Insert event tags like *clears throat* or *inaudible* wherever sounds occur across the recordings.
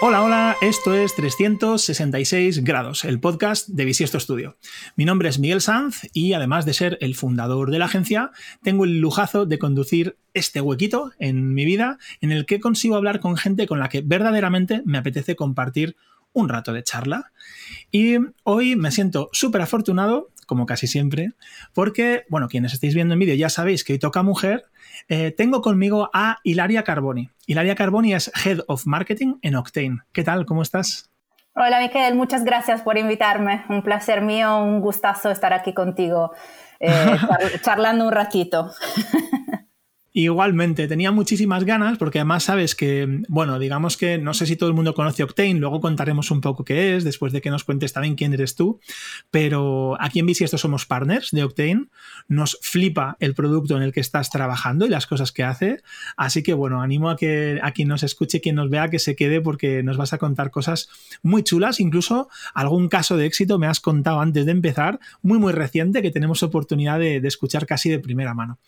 Hola, hola, esto es 366 grados, el podcast de Bisiesto Studio. Mi nombre es Miguel Sanz y además de ser el fundador de la agencia, tengo el lujazo de conducir este huequito en mi vida en el que consigo hablar con gente con la que verdaderamente me apetece compartir un rato de charla. Y hoy me siento súper afortunado, como casi siempre, porque, bueno, quienes estáis viendo en vídeo ya sabéis que hoy toca mujer eh, tengo conmigo a Hilaria Carboni. Hilaria Carboni es Head of Marketing en Octane. ¿Qué tal? ¿Cómo estás? Hola, Miquel. Muchas gracias por invitarme. Un placer mío, un gustazo estar aquí contigo, eh, *laughs* charlando un ratito. *laughs* Igualmente, tenía muchísimas ganas porque además sabes que, bueno, digamos que no sé si todo el mundo conoce Octane, luego contaremos un poco qué es, después de que nos cuentes también quién eres tú, pero aquí en Bisiesto somos partners de Octane, nos flipa el producto en el que estás trabajando y las cosas que hace, así que bueno, animo a que a quien nos escuche, quien nos vea, que se quede porque nos vas a contar cosas muy chulas, incluso algún caso de éxito me has contado antes de empezar, muy muy reciente, que tenemos oportunidad de, de escuchar casi de primera mano.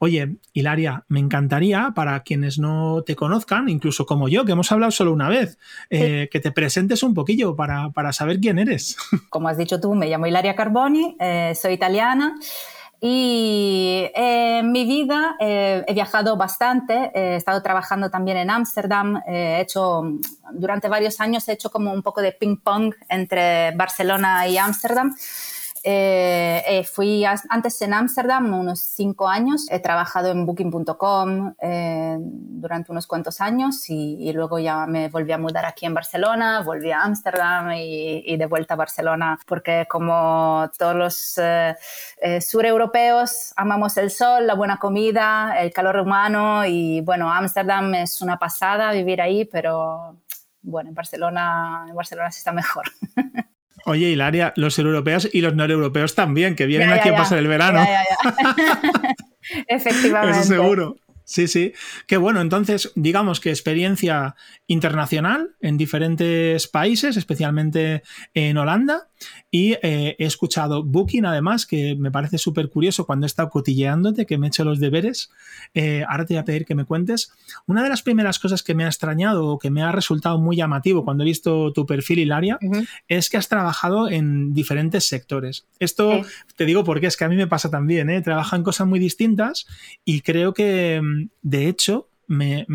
Oye, Hilaria, me encantaría, para quienes no te conozcan, incluso como yo, que hemos hablado solo una vez, eh, que te presentes un poquillo para, saber quién eres. *laughs* Como has dicho tú, me llamo Hilaria Carboni, eh, soy italiana. Y eh, en mi vida he viajado bastante, he estado trabajando también en Ámsterdam, he hecho, durante varios años he hecho como un poco de ping pong entre Barcelona y Ámsterdam. Eh, eh, fui antes en Ámsterdam unos cinco años. He trabajado en Booking.com eh, durante unos cuantos años y, luego ya me volví a mudar aquí en Barcelona, volví a Ámsterdam y, de vuelta a Barcelona porque como todos los sureuropeos amamos el sol, la buena comida, el calor humano y bueno, Ámsterdam es una pasada vivir ahí, pero bueno, en Barcelona, en Barcelona sí está mejor. *laughs* Oye, Hilaria, los europeos y los no europeos también, que vienen aquí a pasar el verano. *laughs* Efectivamente. Eso seguro. Sí, sí. Qué bueno. Entonces, digamos que experiencia internacional en diferentes países, especialmente en Holanda. Y eh, he escuchado Booking, además, que me parece súper curioso cuando he estado cotilleándote, que me he hecho los deberes. Eh, ahora te voy a pedir que me cuentes. Una de las primeras cosas que me ha extrañado o que me ha resultado muy llamativo cuando he visto tu perfil, Hilaria, es que has trabajado en diferentes sectores. Esto te digo porque es que a mí me pasa también, ¿eh? Trabajo en cosas muy distintas y creo que, mm, de hecho, me,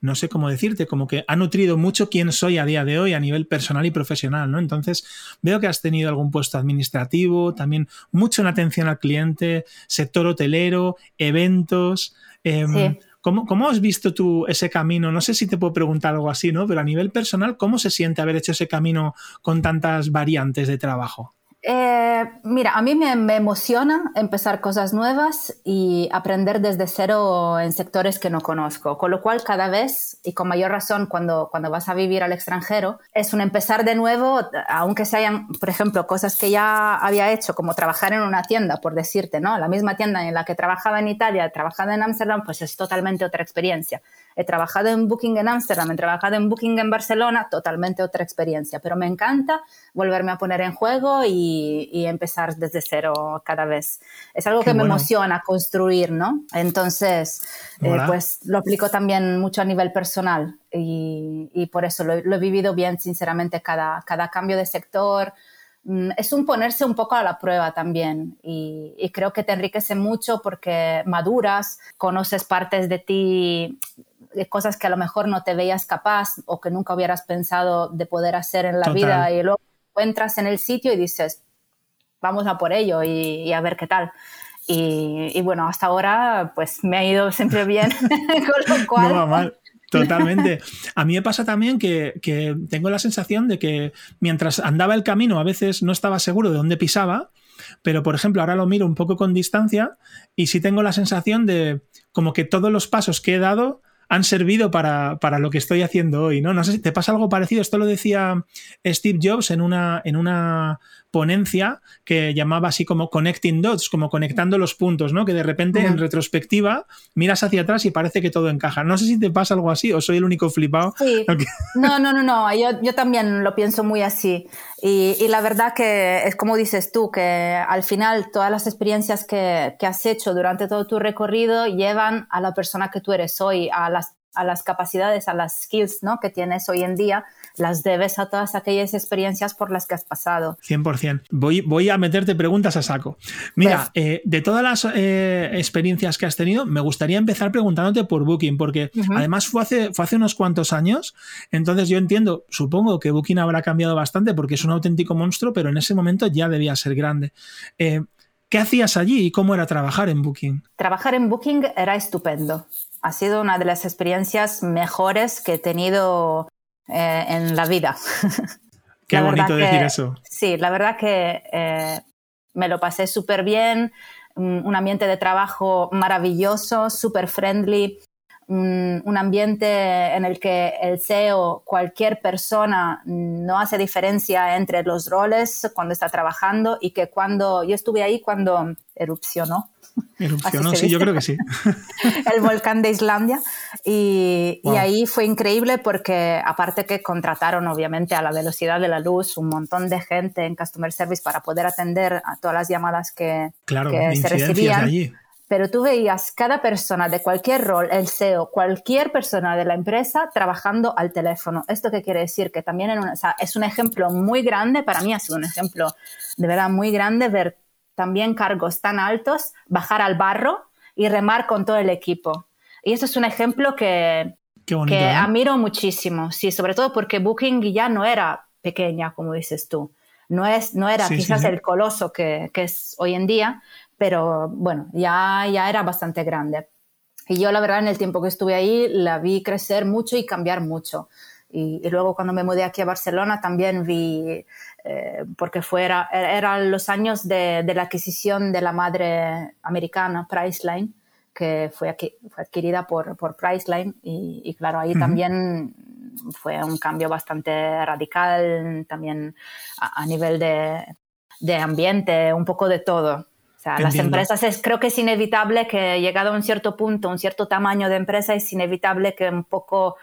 no sé cómo decirte, como que ha nutrido mucho quién soy a día de hoy a nivel personal y profesional, ¿no? Entonces, veo que has tenido algún puesto administrativo, también mucho en atención al cliente, sector hotelero, eventos. Em, ¿cómo, has visto tú ese camino? No sé si te puedo preguntar algo así, ¿no? Pero a nivel personal, ¿cómo se siente haber hecho ese camino con tantas variantes de trabajo? Eh, mira, a mí me, emociona empezar cosas nuevas y aprender desde cero en sectores que no conozco, con lo cual cada vez, y con mayor razón cuando, cuando vas a vivir al extranjero, es un empezar de nuevo, aunque sean, por ejemplo, cosas que ya había hecho, como trabajar en una tienda, por decirte, ¿no? La misma tienda en la que trabajaba en Italia, trabajaba en Ámsterdam, pues es totalmente otra experiencia. He trabajado en Booking en Ámsterdam, he trabajado en Booking en Barcelona, totalmente otra experiencia, pero me encanta volverme a poner en juego y, empezar desde cero cada vez. Es algo que me emociona construir, ¿no? Entonces, eh, pues lo aplico también mucho a nivel personal y, por eso lo, he vivido bien, sinceramente, cada, cada cambio de sector mm, es un ponerse un poco a la prueba también y, y, creo que te enriquece mucho porque maduras, conoces partes de ti cosas que a lo mejor no te veías capaz o que nunca hubieras pensado de poder hacer en la vida y luego entras en el sitio y dices, vamos a por ello y, a ver qué tal. Y, bueno, hasta ahora pues me ha ido *laughs* siempre bien, *laughs* con lo cual... No va mal. Totalmente. A mí me pasa también que, que, tengo la sensación de que mientras andaba el camino a veces no estaba seguro de dónde pisaba, pero por ejemplo ahora lo miro un poco con distancia y sí tengo la sensación de como que todos los pasos que he dado han servido para, para, lo que estoy haciendo hoy, ¿no? No sé si te pasa algo parecido. Esto lo decía Steve Jobs en una, en una ponencia que llamaba así como connecting dots, como conectando los puntos, ¿no? Que de repente en retrospectiva miras hacia atrás y parece que todo encaja. No sé si te pasa algo así o soy el único flipado. Sí. No, no, no, no. *laughs* Yo, yo, también lo pienso muy así. Y, la verdad que es como dices tú, que al final todas las experiencias que, que has hecho durante todo tu recorrido llevan a la persona que tú eres hoy, a las a las capacidades, a las skills ¿no? que tienes hoy en día, las debes a todas aquellas experiencias por las que has pasado. 100%. Voy, voy a meterte preguntas a saco. Mira, pues- eh, de todas las eh, experiencias que has tenido, me gustaría empezar preguntándote por Booking, porque además fue hace, fue hace unos cuantos años, entonces yo entiendo, supongo que Booking habrá cambiado bastante porque es un auténtico monstruo, pero en ese momento ya debía ser grande. Eh, ¿Qué hacías allí y cómo era trabajar en Booking? Trabajar en Booking era estupendo. Ha sido una de las experiencias mejores que he tenido eh, en la vida. Qué bonito decir eso. Sí, la verdad que eh, me lo pasé súper bien, un ambiente de trabajo maravilloso, súper friendly, un, ambiente en el que el SEO, cualquier persona, no hace diferencia entre los roles cuando está trabajando y que cuando yo estuve ahí cuando erupcionó. *laughs* Erupcionó, sí, yo creo que sí. *laughs* el volcán de Islandia. Y, y, ahí fue increíble porque aparte que contrataron obviamente a la velocidad de la luz un montón de gente en Customer Service para poder atender a todas las llamadas que, claro, que se recibían. Allí pero tú veías cada persona de cualquier rol, el SEO, cualquier persona de la empresa trabajando al teléfono. ¿Esto qué quiere decir? Que también es un ejemplo muy grande, para mí ha sido un ejemplo de verdad muy grande ver también cargos tan altos, bajar al barro y remar con todo el equipo. Y eso es un ejemplo que, que ¿eh? admiro muchísimo, sí, sobre todo porque Booking ya no era pequeña, como dices tú. No, es, no era quizás el coloso que, que es hoy en día, pero bueno, ya, ya era bastante grande. Y yo la verdad en el tiempo que estuve ahí la vi crecer mucho y cambiar mucho. Y, luego cuando me mudé aquí a Barcelona también vi, eh, porque fuera, eran los años de, de, la adquisición de la madre americana, Priceline, que fue, aquí, fue adquirida por, por Priceline. Y, y claro, ahí también fue un cambio bastante radical, también a, a nivel de, de ambiente, un poco de todo las empresas es, creo que es inevitable que llegado a un cierto punto, un cierto tamaño de empresa, es inevitable que un poco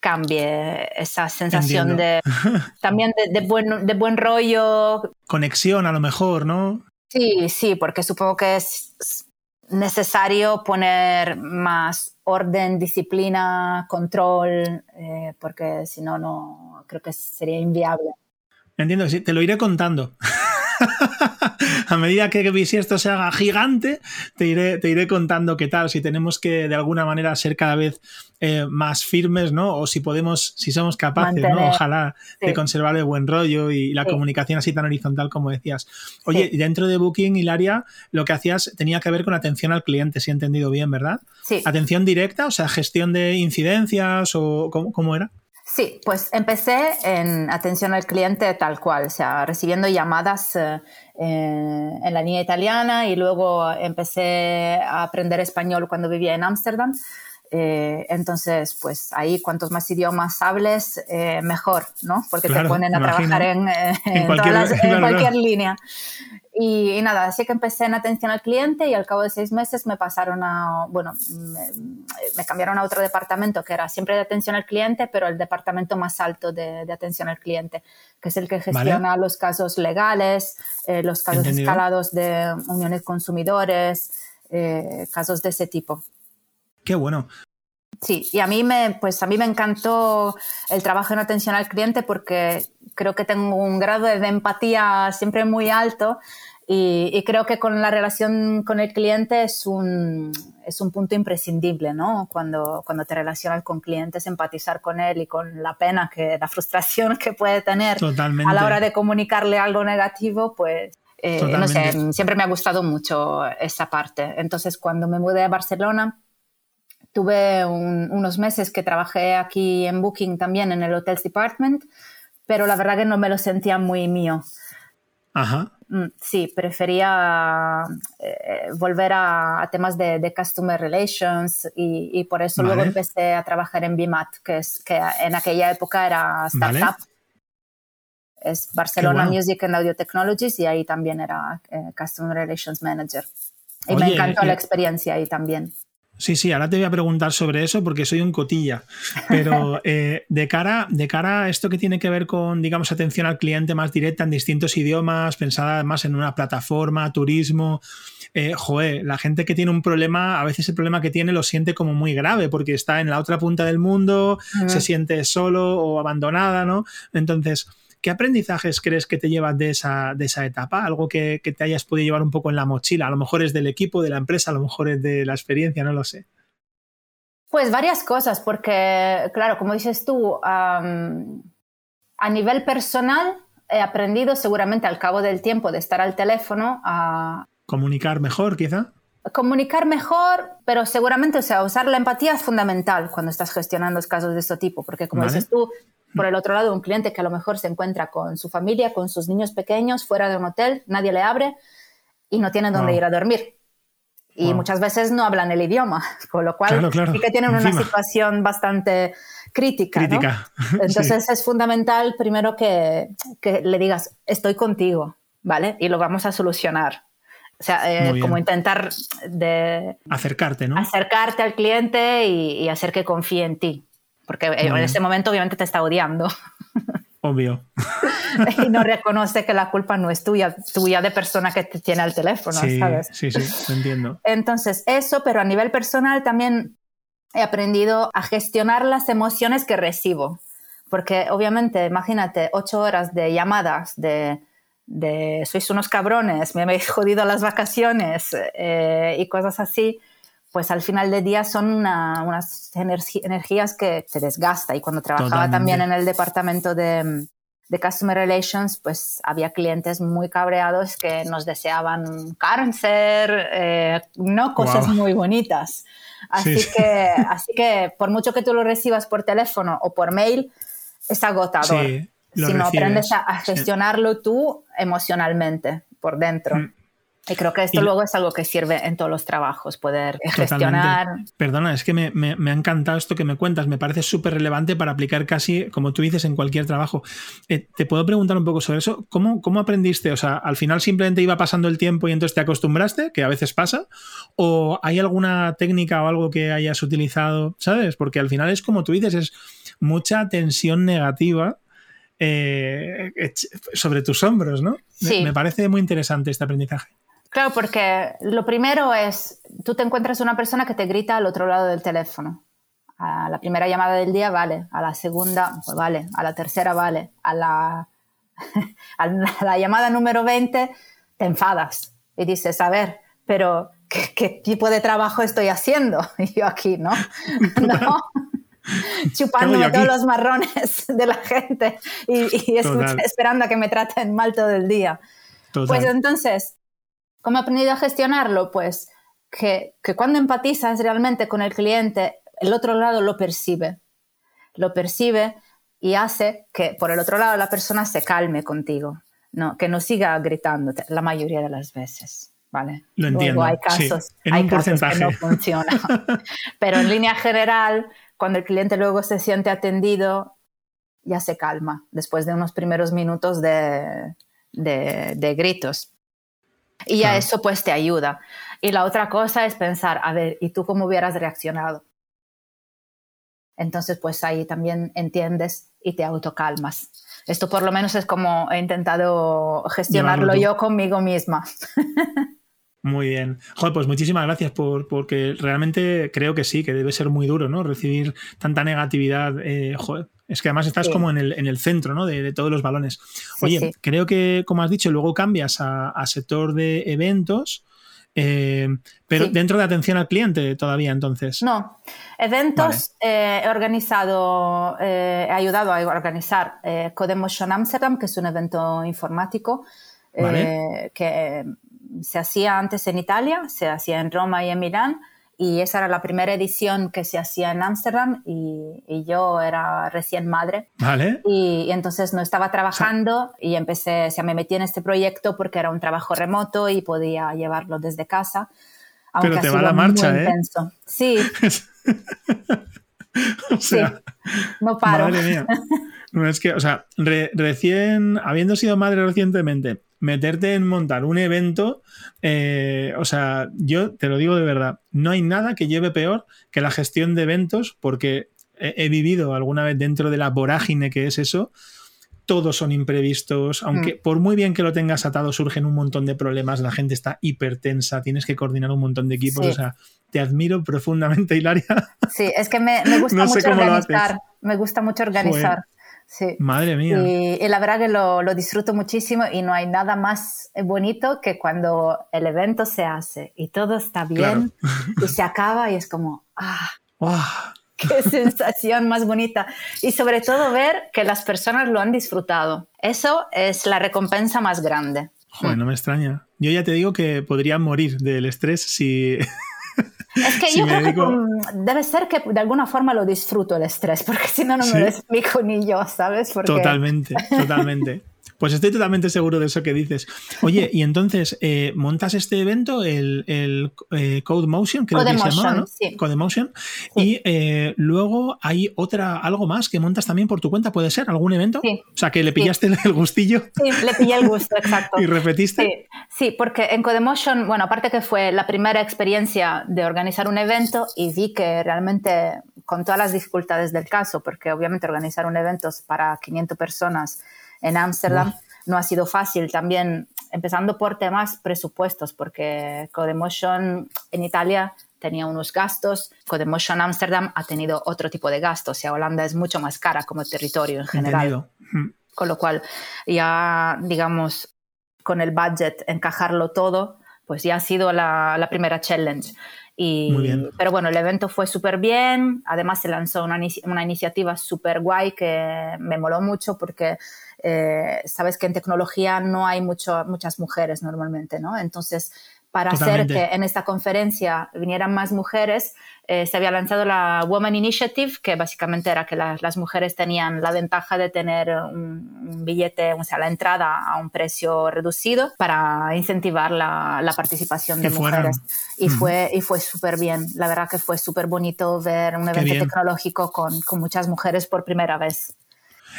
cambie esa sensación de *laughs* también de, buen, de buen rollo. Conexión a lo mejor, ¿no? Sí, sí, porque supongo que es necesario poner más orden, disciplina, control, eh, porque si no, no creo que sería inviable. Entiendo, sí, te lo iré contando. *laughs* *laughs* a medida que esto se haga gigante, te iré, te iré contando qué tal, si tenemos que de alguna manera ser cada vez eh, más firmes, ¿no? O si podemos, si somos capaces, ¿no? Ojalá de conservar el buen rollo y la comunicación así tan horizontal como decías. Oye, dentro de Booking, Hilaria, lo que hacías tenía que ver con atención al cliente, si he entendido bien, ¿verdad? Sí. Atención directa, o sea, gestión de incidencias o cómo, cómo era. Sí, pues empecé en atención al cliente tal cual, o sea, recibiendo llamadas eh, en la línea italiana y luego empecé a aprender español cuando vivía en Ámsterdam. Eh, entonces, pues ahí cuantos más idiomas hables, eh, mejor, ¿no? Porque te ponen a trabajar en, en, cualquier, línea. Y, nada, así que empecé en atención al cliente y al cabo de seis meses me pasaron a, bueno, me, cambiaron a otro departamento que era siempre de atención al cliente, pero el departamento más alto de, atención al cliente, que es el que gestiona los casos legales, eh, los casos escalados de uniones consumidores, eh, casos de ese tipo. Qué bueno. Sí, y a mí me, pues a mí me encantó el trabajo en atención al cliente porque creo que tengo un grado de empatía siempre muy alto y, creo que con la relación con el cliente es un, es un punto imprescindible, ¿no? Cuando, cuando te relacionas con clientes, empatizar con él y con la pena, que la frustración que puede tener a la hora de comunicarle algo negativo, pues eh, no sé, siempre me ha gustado mucho esa parte. Entonces, cuando me mudé a Barcelona, tuve unos meses que trabajé aquí en Booking también en el Hotels Department, pero la verdad que no me lo sentía muy mío. Ajá. Mm, sí, prefería eh, volver a, temas de, customer relations y, por eso luego empecé a trabajar en BIMAT, que, es, que en aquella época era startup. Es Barcelona Music and Audio Technologies y ahí también era eh, Customer Relations Manager. Y me encantó la eh, experiencia ahí también. Sí, sí, ahora te voy a preguntar sobre eso porque soy un cotilla. Pero *laughs* eh, de, cara, de cara a esto que tiene que ver con, digamos, atención al cliente más directa en distintos idiomas, pensada además en una plataforma, turismo, eh, joder, la gente que tiene un problema, a veces el problema que tiene lo siente como muy grave porque está en la otra punta del mundo, se siente solo o abandonada, ¿no? Entonces, ¿qué aprendizajes crees que te llevas de esa, de esa etapa? Algo que, te hayas podido llevar un poco en la mochila. A lo mejor es del equipo, de la empresa, a lo mejor es de la experiencia, no lo sé. Pues varias cosas, porque, claro, como dices tú, a nivel personal he aprendido seguramente al cabo del tiempo de estar al teléfono a... Comunicar mejor, quizá. Comunicar mejor, pero seguramente, o sea, usar la empatía es fundamental cuando estás gestionando casos de este tipo, porque como dices tú, por el otro lado, un cliente que a lo mejor se encuentra con su familia, con sus niños pequeños, fuera de un hotel, nadie le abre y no tiene dónde ir a dormir. Y muchas veces no hablan el idioma, *laughs* con lo cual sí que tienen una situación bastante crítica. crítica. *laughs* Entonces es fundamental primero que, que, le digas, estoy contigo, ¿vale? Y lo vamos a solucionar. O sea, eh, como intentar de... Acercarte, ¿no? Acercarte al cliente y, y hacer que confíe en ti porque en ese momento obviamente te está odiando. *laughs* Obvio. y no reconoce que la culpa no es tuya, tuya de persona que te tiene el teléfono, sí, ¿sabes? Sí, sí, entiendo. Entonces, eso, pero a nivel personal también he aprendido a gestionar las emociones que recibo. Porque obviamente, imagínate, ocho horas de llamadas de, de sois unos cabrones, me habéis jodido las vacaciones eh, y cosas así pues al final del día son unas energías que te desgasta. Y cuando trabajaba también en el departamento de, Customer Relations, pues había clientes muy cabreados que nos deseaban cáncer, eh, no cosas muy bonitas. Así, que, así que por mucho que tú lo recibas por teléfono o por mail, es agotador. si no aprendes a, gestionarlo tú emocionalmente por dentro. Mm. Y creo que esto luego es algo que sirve en todos los trabajos, poder gestionar. Perdona, es que me, ha encantado esto que me cuentas, me parece súper relevante para aplicar casi, como tú dices, en cualquier trabajo. Eh, te puedo preguntar un poco sobre eso. ¿Cómo, ¿Cómo aprendiste? O sea, al final simplemente iba pasando el tiempo y entonces te acostumbraste, que a veces pasa, o hay alguna técnica o algo que hayas utilizado, ¿sabes? Porque al final es como tú dices, es mucha tensión negativa. Eh, sobre tus hombros, ¿no? Sí. me parece muy interesante este aprendizaje. Claro, porque lo primero es, tú te encuentras una persona que te grita al otro lado del teléfono. A la primera llamada del día, vale. A la segunda, pues vale. A la tercera, vale. A la, *laughs* a la llamada número 20, te enfadas y dices, a ver, pero ¿qué, tipo de trabajo estoy haciendo? *laughs* Y yo aquí, ¿no? *laughs* ¿No? chupando todos los marrones de la gente y, esperando a que me traten mal todo el día. Pues entonces, ¿Cómo he aprendido a gestionarlo? Pues que, cuando empatizas realmente con el cliente, el otro lado lo percibe. Lo percibe y hace que por el otro lado la persona se calme contigo, ¿no? que no siga gritándote la mayoría de las veces. ¿vale? Lo entiendo. hay casos, hay casos que no *laughs* funciona. Pero en línea general, cuando el cliente luego se siente atendido, ya se calma después de unos primeros minutos de, de gritos. Y ya eso pues te ayuda. Y la otra cosa es pensar, a ver, ¿y tú cómo hubieras reaccionado? Entonces pues ahí también entiendes y te autocalmas. Esto por lo menos es como he intentado gestionarlo yo conmigo misma. *laughs* Muy bien. Joder, pues muchísimas gracias por, porque realmente creo que sí, que debe ser muy duro, ¿no? Recibir tanta negatividad. Eh, joder, es que además estás como en el, en el centro ¿no? de, todos los balones. Oye, creo que, como has dicho, luego cambias a, sector de eventos. Eh, pero dentro de atención al cliente todavía entonces. No, eventos eh, he organizado, eh, he ayudado a organizar Codemotion Amsterdam, que es un evento informático que se hacía antes en Italia, se hacía en Roma y en Milán y esa era la primera edición que se hacía en Ámsterdam y, yo era recién madre. Vale. Y, entonces no estaba trabajando y empecé, o sea, me metí en este proyecto porque era un trabajo remoto y podía llevarlo desde casa. Pero te va la marcha, ¿eh? Sí. *laughs* o sea, no paro. Madre mía. *laughs* No, es que, o sea, recién, habiendo sido madre recientemente, meterte en montar un evento, eh, o sea, yo te lo digo de verdad, no hay nada que lleve peor que la gestión de eventos, porque he, vivido alguna vez dentro de la vorágine que es eso. Todos son imprevistos, aunque mm. por muy bien que lo tengas atado, surgen un montón de problemas, la gente está hipertensa, tienes que coordinar un montón de equipos, o sea, te admiro profundamente, Hilaria. Sí, es que me, gusta *laughs* mucho organizar, me gusta mucho organizar. Sí. Madre mía. Y, la verdad que lo, disfruto muchísimo y no hay nada más bonito que cuando el evento se hace y todo está bien y se acaba y es como, ah, qué *laughs* sensación más bonita. Y sobre todo ver que las personas lo han disfrutado. Eso es la recompensa más grande. Joder, no me extraña. Yo ya te digo que podría morir del estrés si es que yo creo que debe ser que de alguna forma lo disfruto el estrés, porque *laughs* si no, no me lo explico ni yo, ¿sabes? Totalmente, totalmente. Pues estoy totalmente seguro de eso que dices. Oye, y entonces, eh, ¿montas este evento, el, el eh, Code Motion, creo que se llama, ¿no? Sí. Code Motion. Y eh, luego hay otra, algo más que montas también por tu cuenta, ¿puede ser? ¿Algún evento? Sí. O sea, que le pillaste el gustillo. Sí, le pillé el gusto, exacto. *laughs* ¿Y repetiste? Sí. porque en Codemotion, bueno, aparte que fue la primera experiencia de organizar un evento y vi que realmente, con todas las dificultades del caso, porque obviamente organizar un evento para 500 personas en Ámsterdam. No ha sido fácil también, empezando por temas presupuestos, porque Codemotion en Italia tenía unos gastos, Codemotion Amsterdam ha tenido otro tipo de gastos y Holanda es mucho más cara como territorio en general. Con lo cual, ya, digamos, con el budget, encajarlo todo, pues ya ha sido la, la primera challenge. Y, Muy bien. Pero bueno, el evento fue súper bien, además se lanzó una, una iniciativa súper guay que me moló mucho porque eh, sabes que en tecnología no hay mucho, muchas mujeres normalmente, ¿no? Entonces, para hacer que en esta conferencia vinieran más mujeres, eh, se había lanzado la Woman Initiative, que básicamente era que las mujeres tenían la ventaja de tener un, billete, o sea, la entrada a un precio reducido para incentivar la, participación de mujeres. Y, fue, y fue súper bien. La verdad que fue súper bonito ver un evento tecnológico con, con muchas mujeres por primera vez.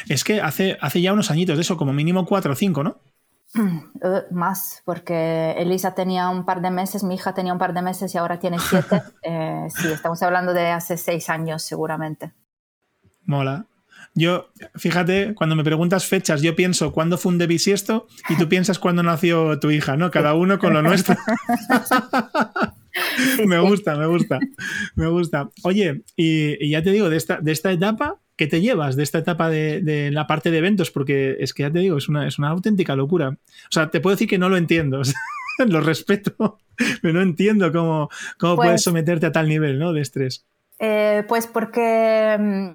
Es que hace, hace ya unos añitos de eso, como mínimo cuatro o cinco, ¿no? *clears throat* Eh, más, porque Elisa tenía un par de meses, mi hija tenía un par de meses y ahora tiene siete. *laughs* Eh, sí, estamos hablando de hace seis años seguramente. Mola. Yo, fíjate, cuando me preguntas fechas, yo pienso cuándo fue un bisiesto y tú piensas cuándo nació tu hija, ¿no? Cada uno con lo nuestro. *laughs* *laughs* me gusta, me gusta, me gusta. Oye, y, ya te digo, de esta, de esta etapa, ¿qué te llevas de esta etapa de, la parte de eventos? Porque es que ya te digo, es una, es una auténtica locura. O sea, te puedo decir que no lo entiendo, *laughs* lo respeto, pero no entiendo cómo, cómo puedes pues someterte a tal nivel ¿no? de estrés. Eh, pues porque mm,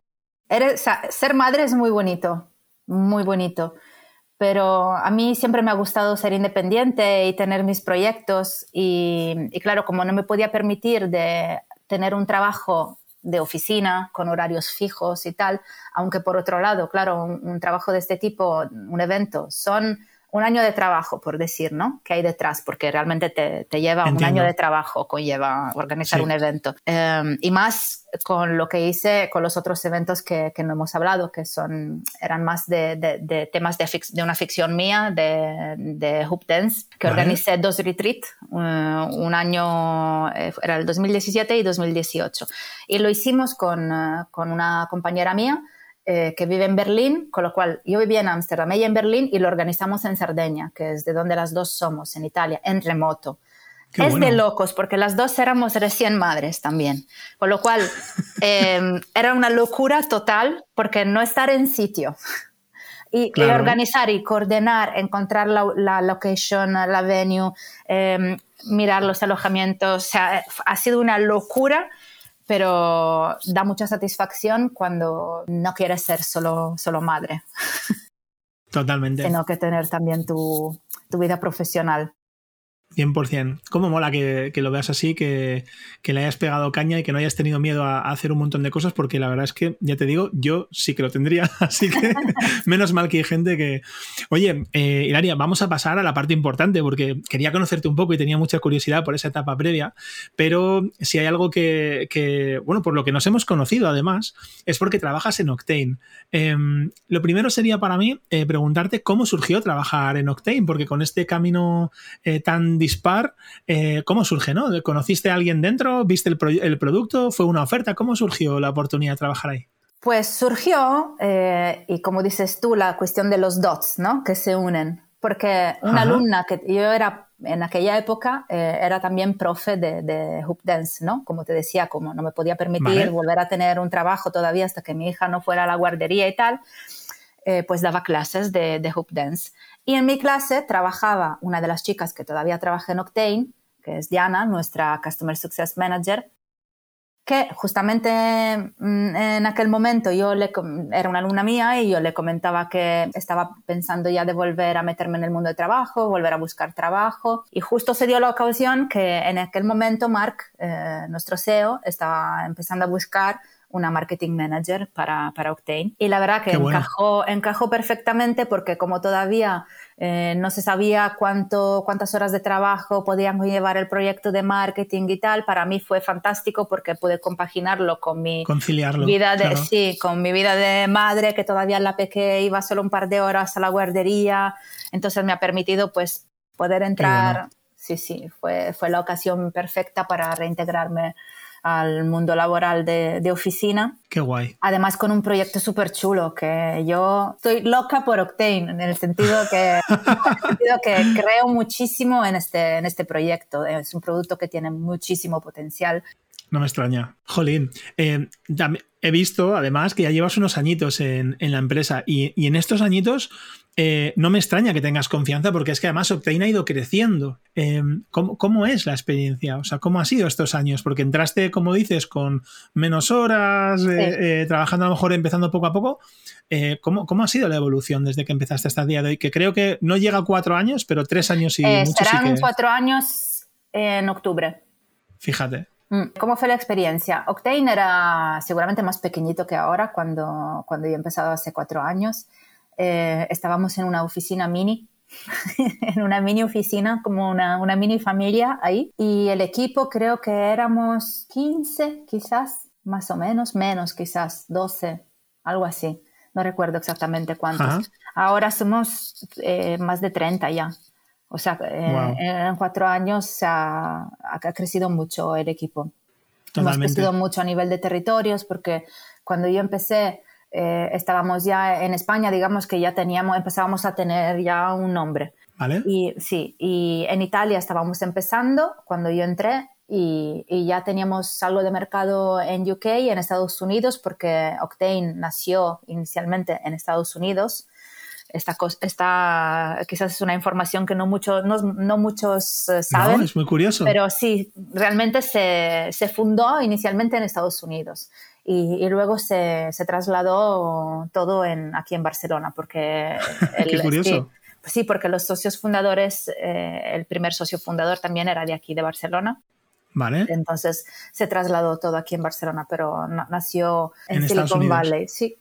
eres, ser madre es muy bonito, muy bonito pero a mí siempre me ha gustado ser independiente y tener mis proyectos y, y, claro, como no me podía permitir de tener un trabajo de oficina con horarios fijos y tal, aunque por otro lado, claro, un, trabajo de este tipo, un evento, son un año de trabajo, por decir, ¿no? Que hay detrás, porque realmente te, te lleva un año de trabajo, conlleva organizar un evento. Em, y más con lo que hice con los otros eventos que, que no hemos hablado, que son, eran más de, de, temas de, de, una ficción mía, de, de Hoop Dance, que organicé dos retreats, uh, un año, eh, era el 2017 y 2018. Y lo hicimos con, uh, con una compañera mía, eh, que vive en Berlín, con lo cual yo vivía en Ámsterdam, ella en Berlín y lo organizamos en Cerdeña, que es de donde las dos somos, en Italia, en remoto. es de locos, porque las dos éramos recién madres también. Con lo cual, *laughs* em, era una locura total, porque no estar en sitio y, organizar y coordinar, encontrar la, la location, la venue, em, mirar los alojamientos, o sea, ha sido una locura pero da mucha satisfacción cuando no quieres ser solo, solo madre. *laughs* Totalmente. Sino que tener también tu, tu vida profesional. 100%. Cómo mola que, lo veas así, que, le hayas pegado caña y que no hayas tenido miedo a, hacer un montón de cosas, porque la verdad es que, ya te digo, yo sí que lo tendría, *laughs* así que *laughs* menos mal que hay gente que... Oye, eh, Hilaria, vamos a pasar a la parte importante, porque quería conocerte un poco y tenía mucha curiosidad por esa etapa previa, pero si hay algo que, bueno, por lo que nos hemos conocido además, es porque trabajas en Octane. Em, lo primero sería para mí eh, preguntarte cómo surgió trabajar en Octane, porque con este camino eh, tan dispar, eh, ¿cómo surge? ¿no? ¿Conociste a alguien dentro? ¿Viste el, producto? ¿Fue una oferta? ¿Cómo surgió la oportunidad de trabajar ahí? Pues surgió, eh, y como dices tú, la cuestión de los dots, ¿no? Que se unen. Porque una alumna que yo era en aquella época, eh, era también profe de, de, Hoop Dance, ¿no? Como te decía, como no me podía permitir volver a tener un trabajo todavía hasta que mi hija no fuera a la guardería y tal, pues daba clases de, de Hoop Dance. Y en mi clase trabajaba una de las chicas que todavía trabaja en Octane, que es Diana, nuestra Customer Success Manager, que justamente mm, en aquel momento yo le, era una alumna mía y yo le comentaba que estaba pensando ya de volver a meterme en el mundo de trabajo, volver a buscar trabajo. Y justo se dio la ocasión que en aquel momento Mark, eh, nuestro CEO, estaba empezando a buscar una marketing manager para, para Octane. Y la verdad que encajó, encajó perfectamente porque como todavía eh, no se sabía cuánto, cuántas horas de trabajo podían llevar el proyecto de marketing y tal, para mí fue fantástico porque pude compaginarlo con mi vida de, sí, con mi vida de madre, que todavía en la peque iba solo un par de horas a la guardería. Entonces me ha permitido pues poder entrar. Sí, sí, fue, fue la ocasión perfecta para reintegrarme al mundo laboral de, oficina. Qué guay. Además con un proyecto súper chulo que yo estoy loca por Octane en el sentido que, *laughs* que creo muchísimo en este, en este proyecto. Es un producto que tiene muchísimo potencial. No me extraña. Jolín, eh, he visto además que ya llevas unos añitos en, la empresa y, y en estos añitos eh, no me extraña que tengas confianza porque es que además Octane ha ido creciendo. Eh, ¿cómo, es la experiencia? O sea, ¿cómo ha sido estos años? Porque entraste, como dices, con menos horas, eh, trabajando a lo mejor empezando poco a poco. ¿cómo, ha sido la evolución desde que empezaste hasta el día de hoy? Que creo que no llega a cuatro años, pero tres años y mucho serán cuatro años en octubre. Fíjate. Mm, ¿Cómo fue la experiencia? Octane era seguramente más pequeñito que ahora cuando, cuando yo he empezado hace cuatro años. Eh, estábamos en una oficina mini, *laughs* en una mini oficina, como una, una, mini familia ahí. Y el equipo creo que éramos 15, quizás, más o menos, menos quizás, 12, algo así. No recuerdo exactamente cuántos. Ahora somos eh, más de 30 ya. O sea, eh, en cuatro años ha, ha, crecido mucho el equipo. Hemos crecido mucho a nivel de territorios porque cuando yo empecé eh, estábamos ya en España, digamos que ya teníamos, empezábamos a tener ya un nombre. ¿Vale? Y sí, y en Italia estábamos empezando cuando yo entré y, ya teníamos algo de mercado en UK y en Estados Unidos porque Octane nació inicialmente en Estados Unidos. Esta, esta quizás es una información que no, muchos no, no muchos eh, saben. es muy curioso. Pero sí, realmente se, se fundó inicialmente en Estados Unidos y, luego se, se, trasladó todo en, aquí en Barcelona, porque... *laughs* Qué curioso. Sí, porque los socios fundadores, eh, el primer socio fundador también era de aquí, de Barcelona. Vale. Entonces se trasladó todo aquí en Barcelona, pero nació en, Silicon Valley. Sí,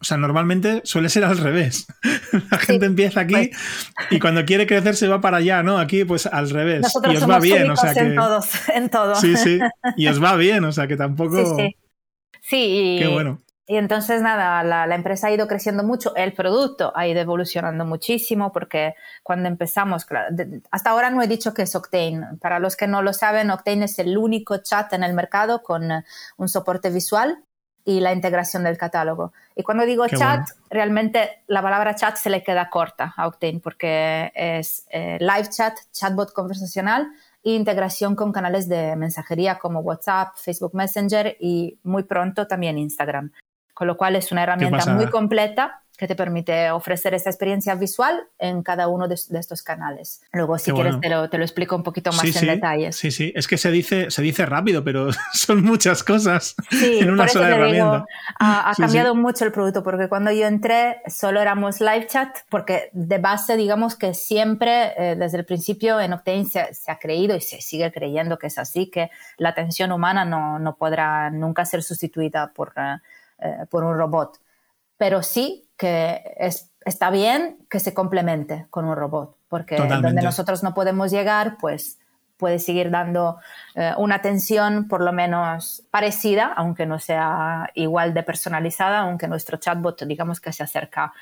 o sea, normalmente suele ser al revés. *laughs* La gente empieza aquí pues y cuando quiere crecer se va para allá, ¿no? Aquí, pues al revés. Nosotros y os va bien, o sea que. *laughs* En, todos, en todo. Sí, sí. Y os va bien, o sea que tampoco. Sí, sí. Sí, y, bueno. Y entonces, nada, la, empresa ha ido creciendo mucho, el producto ha ido evolucionando muchísimo, porque cuando empezamos, hasta ahora no he dicho que es Octane. Para los que no lo saben, Octane es el único chat en el mercado con un soporte visual y la integración del catálogo. Y cuando digo chat, realmente la palabra chat se le queda corta a Octane, porque es eh, live chat, chatbot conversacional, integración con canales de mensajería como WhatsApp, Facebook Messenger y muy pronto también Instagram. Con lo cual es una herramienta muy completa que te permite ofrecer esta experiencia visual en cada uno de, estos canales. Luego, si quieres, te, lo, te, lo, explico un poquito más en sí. detalles. Sí, sí, es que se dice, se dice rápido, pero *laughs* son muchas cosas en una sola herramienta. ha, cambiado mucho el producto, porque cuando yo entré solo éramos live chat, porque de base, digamos que siempre, eh, desde el principio, en Octane se, se, ha creído y se sigue creyendo que es así, que la atención humana no, no podrá nunca ser sustituida por, eh, por un robot. Pero sí que es, está bien que se complemente con un robot, porque donde nosotros no podemos llegar, pues puede seguir dando eh, una atención por lo menos parecida, aunque no sea igual de personalizada, aunque nuestro chatbot digamos que se acerca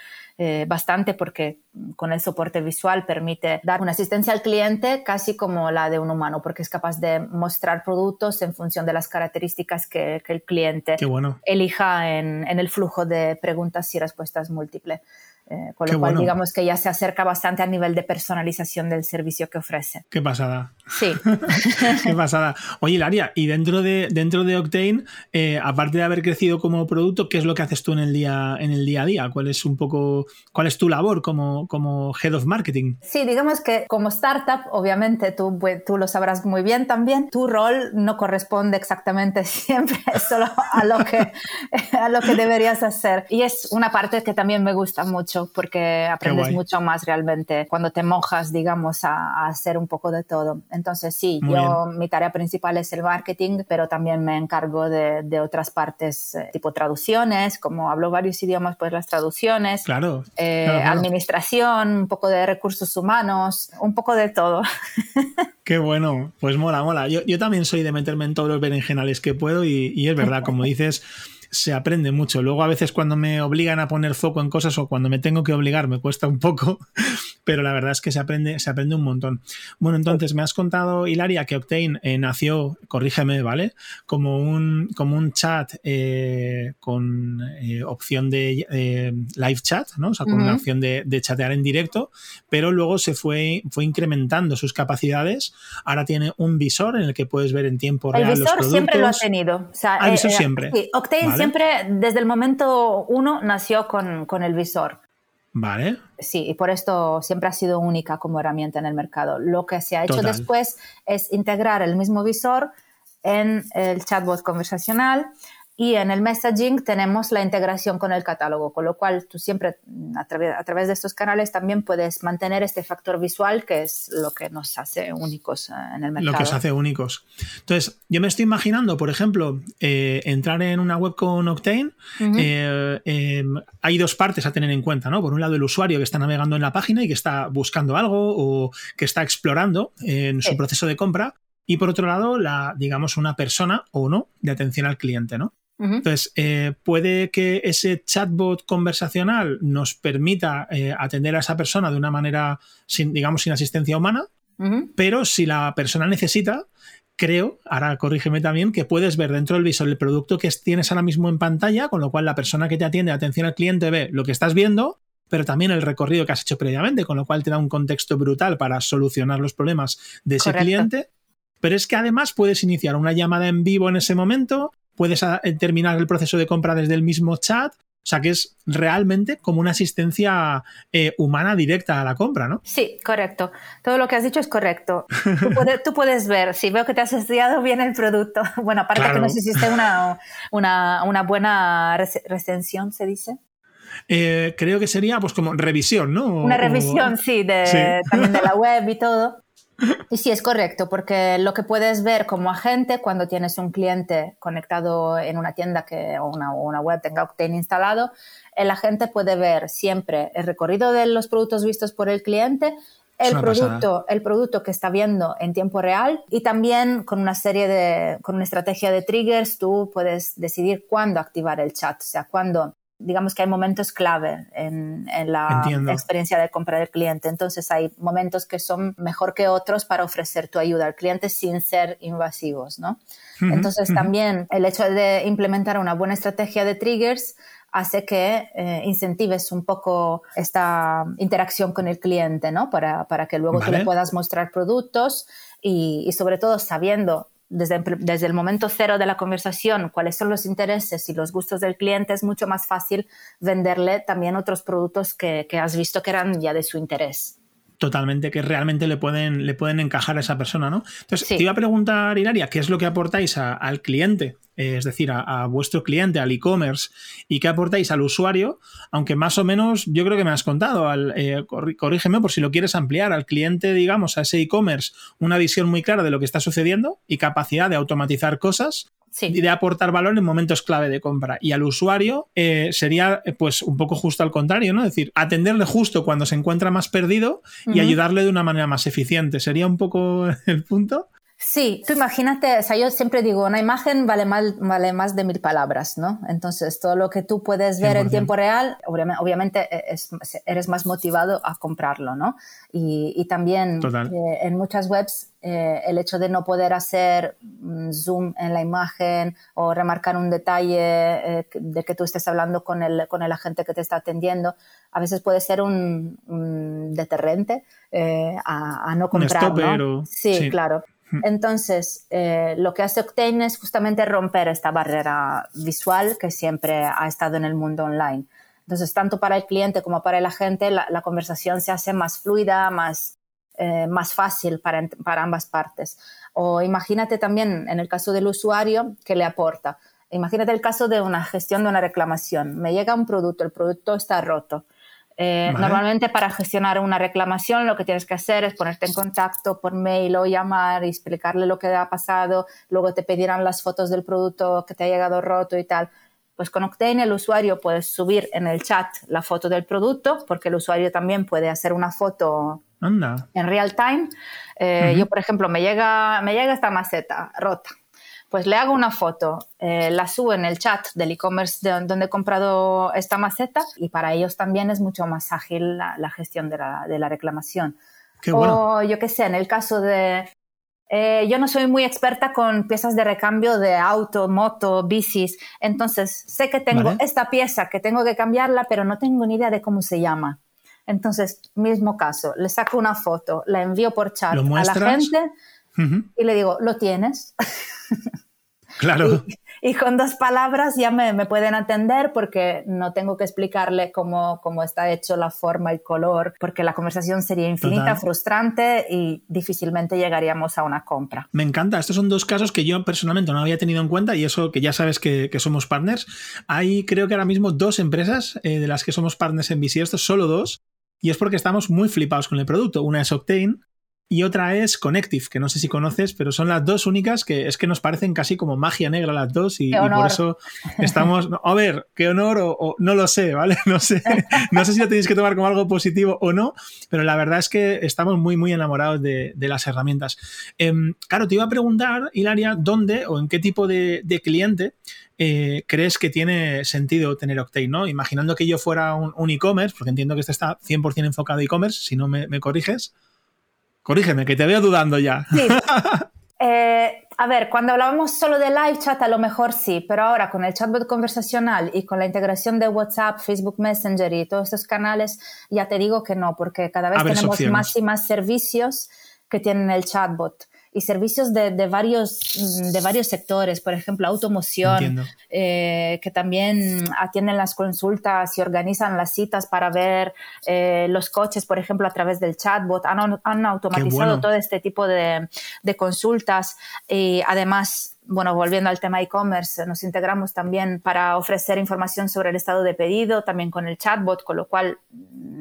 eh, bastante porque con el soporte visual permite dar una asistencia al cliente casi como la de un humano, porque es capaz de mostrar productos en función de las características que, el cliente elija en, en, el flujo de preguntas y respuestas múltiples. Eh, con lo cual, digamos que ya se acerca bastante al nivel de personalización del servicio que ofrece. Qué pasada. Sí. *laughs* Qué pasada. Oye, Laria, y dentro de, dentro de Octane, eh, aparte de haber crecido como producto, ¿qué es lo que haces tú en el día, en el día a día? ¿Cuál es un poco, cuál es tu labor como, como Head of Marketing? Sí, digamos que como startup, obviamente tú, pues, tú lo sabrás muy bien también, tu rol no corresponde exactamente *laughs* siempre solo a lo que, *laughs* a lo que deberías hacer. Y es una parte que también me gusta mucho porque aprendes mucho más realmente cuando te mojas, digamos, a, hacer un poco de todo. Entonces, sí, yo mi tarea principal es el marketing, pero también me encargo de, otras partes, eh, tipo traducciones, como hablo varios idiomas, pues las traducciones, claro, eh, administración, un poco de recursos humanos, un poco de todo. *laughs* Qué bueno, pues mola, mola. Yo, yo también soy de meterme en todos los berenjenales que puedo y, y es verdad, como dices se aprende mucho. Luego a veces cuando me obligan a poner foco en cosas o cuando me tengo que obligar me cuesta un poco, *laughs* pero la verdad es que se aprende, se aprende un montón. Bueno, entonces me has contado, Hilaria, que Octane eh, nació, corrígeme, ¿vale? Como un, como un chat eh, con eh, opción de live chat, ¿no? O sea, con una opción de, chatear en directo, pero luego se fue, fue incrementando sus capacidades. Ahora tiene un visor en el que puedes ver en tiempo real. El visor siempre lo ha tenido. O el visor siempre. Sí, Octane siempre, desde el momento uno, nació con, con el visor. Vale. Sí, y por esto siempre ha sido única como herramienta en el mercado. Lo que se ha hecho después es integrar el mismo visor en el chatbot conversacional y en el messaging tenemos la integración con el catálogo, con lo cual tú siempre a, través de estos canales también puedes mantener este factor visual que es lo que nos hace únicos eh, en el mercado. Lo que nos hace únicos. Entonces, yo me estoy imaginando, por ejemplo, eh, entrar en una web con Octane. Eh, hay dos partes a tener en cuenta, ¿no? Por un lado, el usuario que está navegando en la página y que está buscando algo o que está explorando en su proceso de compra. Y por otro lado, la, digamos, una persona o no de atención al cliente, ¿no? Entonces, eh, puede que ese chatbot conversacional nos permita eh, atender a esa persona de una manera, sin, digamos, sin asistencia humana, pero si la persona necesita, creo, ahora corrígeme también, que puedes ver dentro del visor el producto que tienes ahora mismo en pantalla, con lo cual la persona que te atiende atención al cliente ve lo que estás viendo, pero también el recorrido que has hecho previamente, con lo cual te da un contexto brutal para solucionar los problemas de ese cliente. Pero es que además puedes iniciar una llamada en vivo en ese momento, puedes ah, terminar el proceso de compra desde el mismo chat. O sea que es realmente como una asistencia eh, humana directa a la compra, ¿no? Sí, correcto. Todo lo que has dicho es correcto. Tú, puedes, ver, si veo que te has estudiado bien el producto. *laughs* Bueno, aparte que nos hiciste una, una, buena recensión, se dice. Eh, creo que sería pues como revisión, ¿no? Una revisión, sí, de, también de la *laughs* web y todo. Y sí, es correcto, porque lo que puedes ver como agente cuando tienes un cliente conectado en una tienda que, o, una, una web tenga Octane instalado, el agente puede ver siempre el recorrido de los productos vistos por el cliente, el producto, el producto que está viendo en tiempo real y también con una serie de, con una estrategia de triggers, tú puedes decidir cuándo activar el chat, o sea, cuándo digamos que hay momentos clave en, la experiencia de compra del cliente. Entonces hay momentos que son mejor que otros para ofrecer tu ayuda al cliente sin ser invasivos, ¿no? Entonces también el hecho de implementar una buena estrategia de triggers hace que eh, incentives un poco esta interacción con el cliente, ¿no? Para, que luego tú le puedas mostrar productos y, y sobre todo sabiendo desde, desde, el momento cero de la conversación cuáles son los intereses y los gustos del cliente, es mucho más fácil venderle también otros productos que, que has visto que eran ya de su interés totalmente que realmente le pueden, le pueden encajar a esa persona, ¿no? Entonces, te iba a preguntar, Hilaria, ¿qué es lo que aportáis al cliente? Eh, es decir, a, vuestro cliente, al e-commerce, y qué aportáis al usuario, aunque más o menos yo creo que me has contado, al, eh, corrígeme por si lo quieres ampliar, al cliente, digamos, a ese e-commerce, una visión muy clara de lo que está sucediendo y capacidad de automatizar cosas y de aportar valor en momentos clave de compra. Y al usuario eh, sería pues un poco justo al contrario, ¿no? Es decir, atenderle justo cuando se encuentra más perdido y ayudarle de una manera más eficiente. ¿Sería un poco el punto? Sí, tú imagínate, o sea, yo siempre digo, una imagen vale más, vale más de mil palabras, ¿no? Entonces, todo lo que tú puedes ver en tiempo real, obviamente e, eres más motivado a comprarlo, ¿no? Y, también eh, en muchas webs eh, el hecho de no poder hacer zoom en la imagen o remarcar un detalle eh, de que tú estés hablando con el, con el agente que te está atendiendo, a veces puede ser un, deterrente a, no comprar, ¿no? sí, claro. Entonces, eh, lo que hace Octane es justamente romper esta barrera visual que siempre ha estado en el mundo online. Entonces, tanto para el cliente como para el agente, la, conversación se hace más fluida, más, eh, más fácil para, para, ambas partes. O imagínate también en el caso del usuario que le aporta. Imagínate el caso de una gestión de una reclamación. Me llega un producto, el producto está roto eh, normalmente para gestionar una reclamación lo que tienes que hacer es ponerte en contacto por mail o llamar y explicarle lo que ha pasado, luego te pedirán las fotos del producto que te ha llegado roto y tal. Pues con Octane el usuario puede subir en el chat la foto del producto porque el usuario también puede hacer una foto en real time. Eh, yo, por ejemplo, me llega, me llega esta maceta rota pues le hago una foto, eh, la subo en el chat del e-commerce de donde he comprado esta maceta y para ellos también es mucho más ágil la, gestión de la, reclamación. O yo qué sé, en el caso de... Eh, yo no soy muy experta con piezas de recambio de auto, moto, bicis, entonces sé que tengo esta pieza que tengo que cambiarla, pero no tengo ni idea de cómo se llama. Entonces, mismo caso, le saco una foto, la envío por chat a la gente y le digo, ¿lo tienes? *laughs* Claro. Y, con dos palabras ya me, pueden atender porque no tengo que explicarle cómo, cómo, está hecho la forma, el color, porque la conversación sería infinita, frustrante y difícilmente llegaríamos a una compra. Me encanta. Estos son dos casos que yo personalmente no había tenido en cuenta y eso que ya sabes que, somos partners. Hay creo que ahora mismo dos empresas eh, de las que somos partners en Bisiesto, solo dos. Y es porque estamos muy flipados con el producto. Una es Octane y otra es Connective, que no sé si conoces, pero son las dos únicas que es que nos parecen casi como magia negra las dos y, por eso estamos... A ver, qué honor o, no lo sé, ¿vale? *laughs* No sé, no sé si lo tenéis que tomar como algo positivo o no, pero la verdad es que estamos muy, muy enamorados de, las herramientas. Em, claro, te iba a preguntar, Hilaria, ¿dónde o en qué tipo de, cliente eh, crees que tiene sentido tener Octane, ¿no? Imaginando que yo fuera un, e-commerce, porque entiendo que este está 100% enfocado a e-commerce, si no me corriges. Corrígeme, que te veo dudando ya. Sí. *laughs* Eh, a ver, cuando hablábamos solo de live chat, a lo mejor sí, pero ahora con el chatbot conversacional y con la integración de WhatsApp, Facebook Messenger y todos estos canales, ya te digo que no, porque cada vez tenemos más y más servicios que tienen el chatbot y servicios de, de, varios, mm, de varios sectores, por ejemplo, automoción, eh, que también atienden las consultas y organizan las citas para ver eh, los coches, por ejemplo, a través del chatbot. Han, han automatizado todo este tipo de, de consultas y además bueno, volviendo al tema e-commerce, nos integramos también para ofrecer información sobre el estado de pedido, también con el chatbot, con lo cual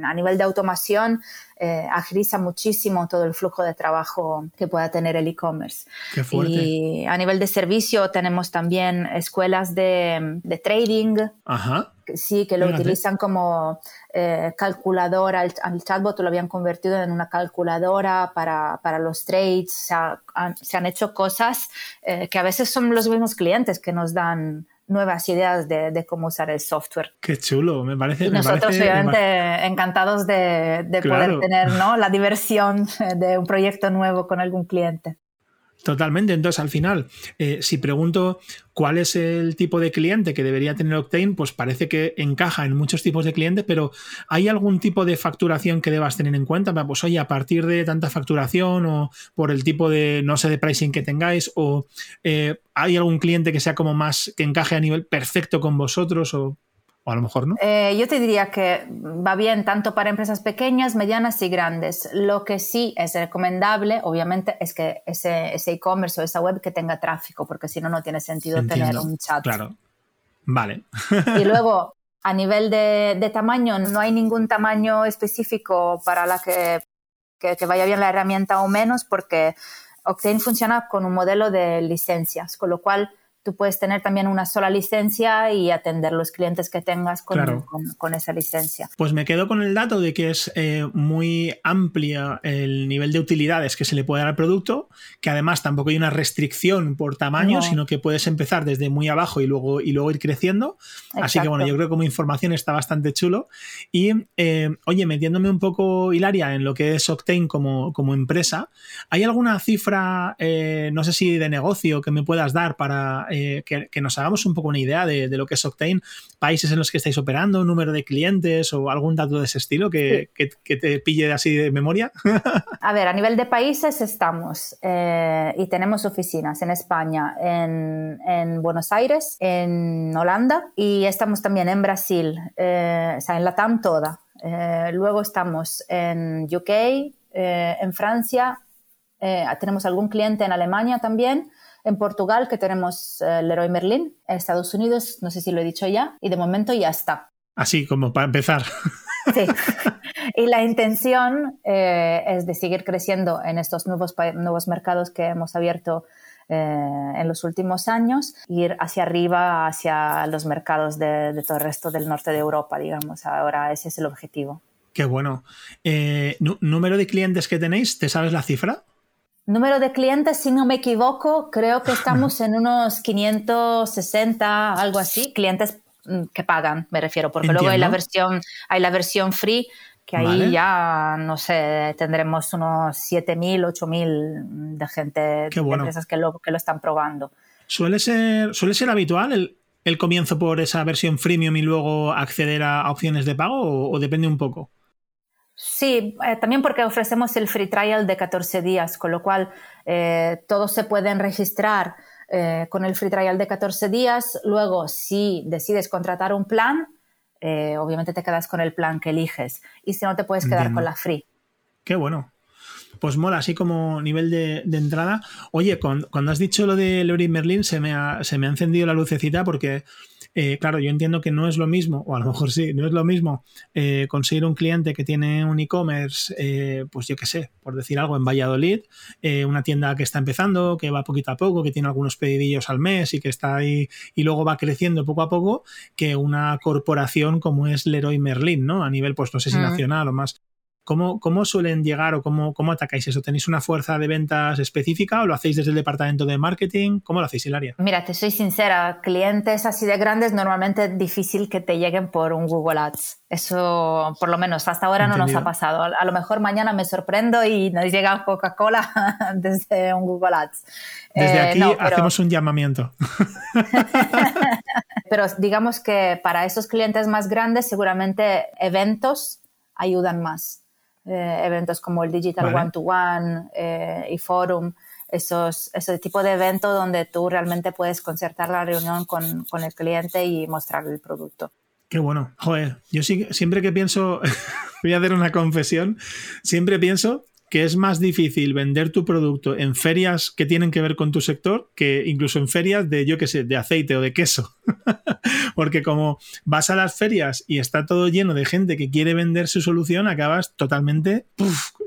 a nivel de automación eh, agiliza muchísimo todo el flujo de trabajo que pueda tener el e-commerce. Y a nivel de servicio tenemos también escuelas de, trading. Sí, que lo utilizan como eh, calculadora, al, chatbot lo habían convertido en una calculadora para, los trades, se han hecho cosas eh, que a veces son los mismos clientes que nos dan nuevas ideas de, cómo usar el software. Qué chulo, me parece. Y nosotros, obviamente, encantados de, poder tener ¿no? la diversión de un proyecto nuevo con algún cliente. Totalmente. Entonces, al final, eh, si pregunto cuál es el tipo de cliente que debería tener Octane, pues parece que encaja en muchos tipos de clientes, pero ¿hay algún tipo de facturación que debas tener en cuenta? Pues oye, a partir de tanta facturación o por el tipo de, no sé, de pricing que tengáis, o eh, ¿hay algún cliente que sea como más, que encaje a nivel perfecto con vosotros? O o a lo mejor no. Eh, yo te diría que va bien tanto para empresas pequeñas, medianas y grandes. Lo que sí es recomendable, obviamente, es que ese e-commerce o esa web que tenga tráfico, porque si no, no tiene sentido tener un chat. Claro. Vale. y *laughs* luego, a nivel de, tamaño, no hay ningún tamaño específico para la que, que vaya bien la herramienta o menos, porque Octane funciona con un modelo de licencias, con lo cual tú puedes tener también una sola licencia y atender los clientes que tengas con, con, esa licencia. Pues me quedo con el dato de que es eh, muy amplia el nivel de utilidades que se le puede dar al producto, que además tampoco hay una restricción por tamaño, sino que puedes empezar desde muy abajo y luego, y luego ir creciendo. Así que bueno, yo creo que como información está bastante chulo. Y eh, oye, metiéndome un poco, Hilaria, en lo que es Octane como, como empresa, ¿hay alguna cifra, eh, no sé si de negocio, que me puedas dar para eh, que, nos hagamos un poco una idea de, lo que es Octane, países en los que estáis operando, número de clientes o algún dato de ese estilo que, te pille así de memoria. *laughs* a ver, a nivel de países estamos eh, y tenemos oficinas en España, en, Buenos Aires, en Holanda y estamos también en Brasil, eh, o sea, en la TAM toda. luego estamos en UK, en Francia, tenemos algún cliente en Alemania también en Portugal, que tenemos el eh, Leroy Merlin. En Estados Unidos, no sé si lo he dicho ya, y de momento ya está. Así como para empezar. *laughs* Sí. Y la intención eh, es de seguir creciendo en estos nuevos, nuevos mercados que hemos abierto eh, en los últimos años, ir hacia arriba, hacia los mercados de, todo el resto del norte de Europa, digamos. Ahora ese es el objetivo. Qué bueno. ¿Número de clientes que tenéis? ¿Te sabes la cifra? Número de clientes, si no me equivoco, creo que estamos *laughs* en unos 560, algo así, clientes mm, que pagan, me refiero, porque luego hay la versión, hay la versión free, que ahí ya, no sé, tendremos unos 7.000, 8.000 de gente, de empresas que lo, que lo están probando. ¿Suele ser, suele ser habitual el, el comienzo por esa versión freemium y luego acceder a opciones de pago o depende un poco? Sí, eh, también porque ofrecemos el free trial de 14 días, con lo cual eh, todos se pueden registrar eh, con el free trial de 14 días. Luego, si decides contratar un plan, obviamente te quedas con el plan que eliges. Y si no, te puedes quedar con la free. Qué bueno. Pues mola, así como nivel de, entrada. Oye, cuando, has dicho lo de Lori Merlin, se me, se me ha encendido la lucecita porque eh, claro, yo entiendo que no es lo mismo, o a lo mejor sí, no es lo mismo eh, conseguir un cliente que tiene un e-commerce, eh, pues yo qué sé, por decir algo, en Valladolid, una tienda que está empezando, que va poquito a poco, que tiene algunos pedidillos al mes y que está ahí y luego va creciendo poco a poco, que una corporación como es Leroy Merlin, ¿no? A nivel, pues no sé si nacional o más ¿Cómo, ¿Cómo, suelen llegar o cómo, cómo, atacáis eso? ¿Tenéis una fuerza de ventas específica o lo hacéis desde el departamento de marketing? ¿Cómo lo hacéis, Hilaria? Mira, te soy sincera, clientes así de grandes normalmente es difícil que te lleguen por un Google Ads. Eso, por lo menos hasta ahora no nos ha pasado. A lo mejor mañana me sorprendo y nos llega Coca-Cola *laughs* desde un Google Ads. Desde eh, aquí hacemos un llamamiento. *laughs* pero digamos que para esos clientes más grandes seguramente eventos ayudan más. Eh, eventos como el Digital One to One eh, y Forum, esos, ese tipo de evento donde tú realmente puedes concertar la reunión con, con el cliente y mostrar el producto. Qué bueno. Joder, yo siempre que pienso, *laughs* voy a hacer una confesión, siempre pienso que es más difícil vender tu producto en ferias que tienen que ver con tu sector que incluso en ferias de, yo qué sé, de aceite o de queso. *laughs* Porque como vas a las ferias y está todo lleno de gente que quiere vender su solución, acabas totalmente...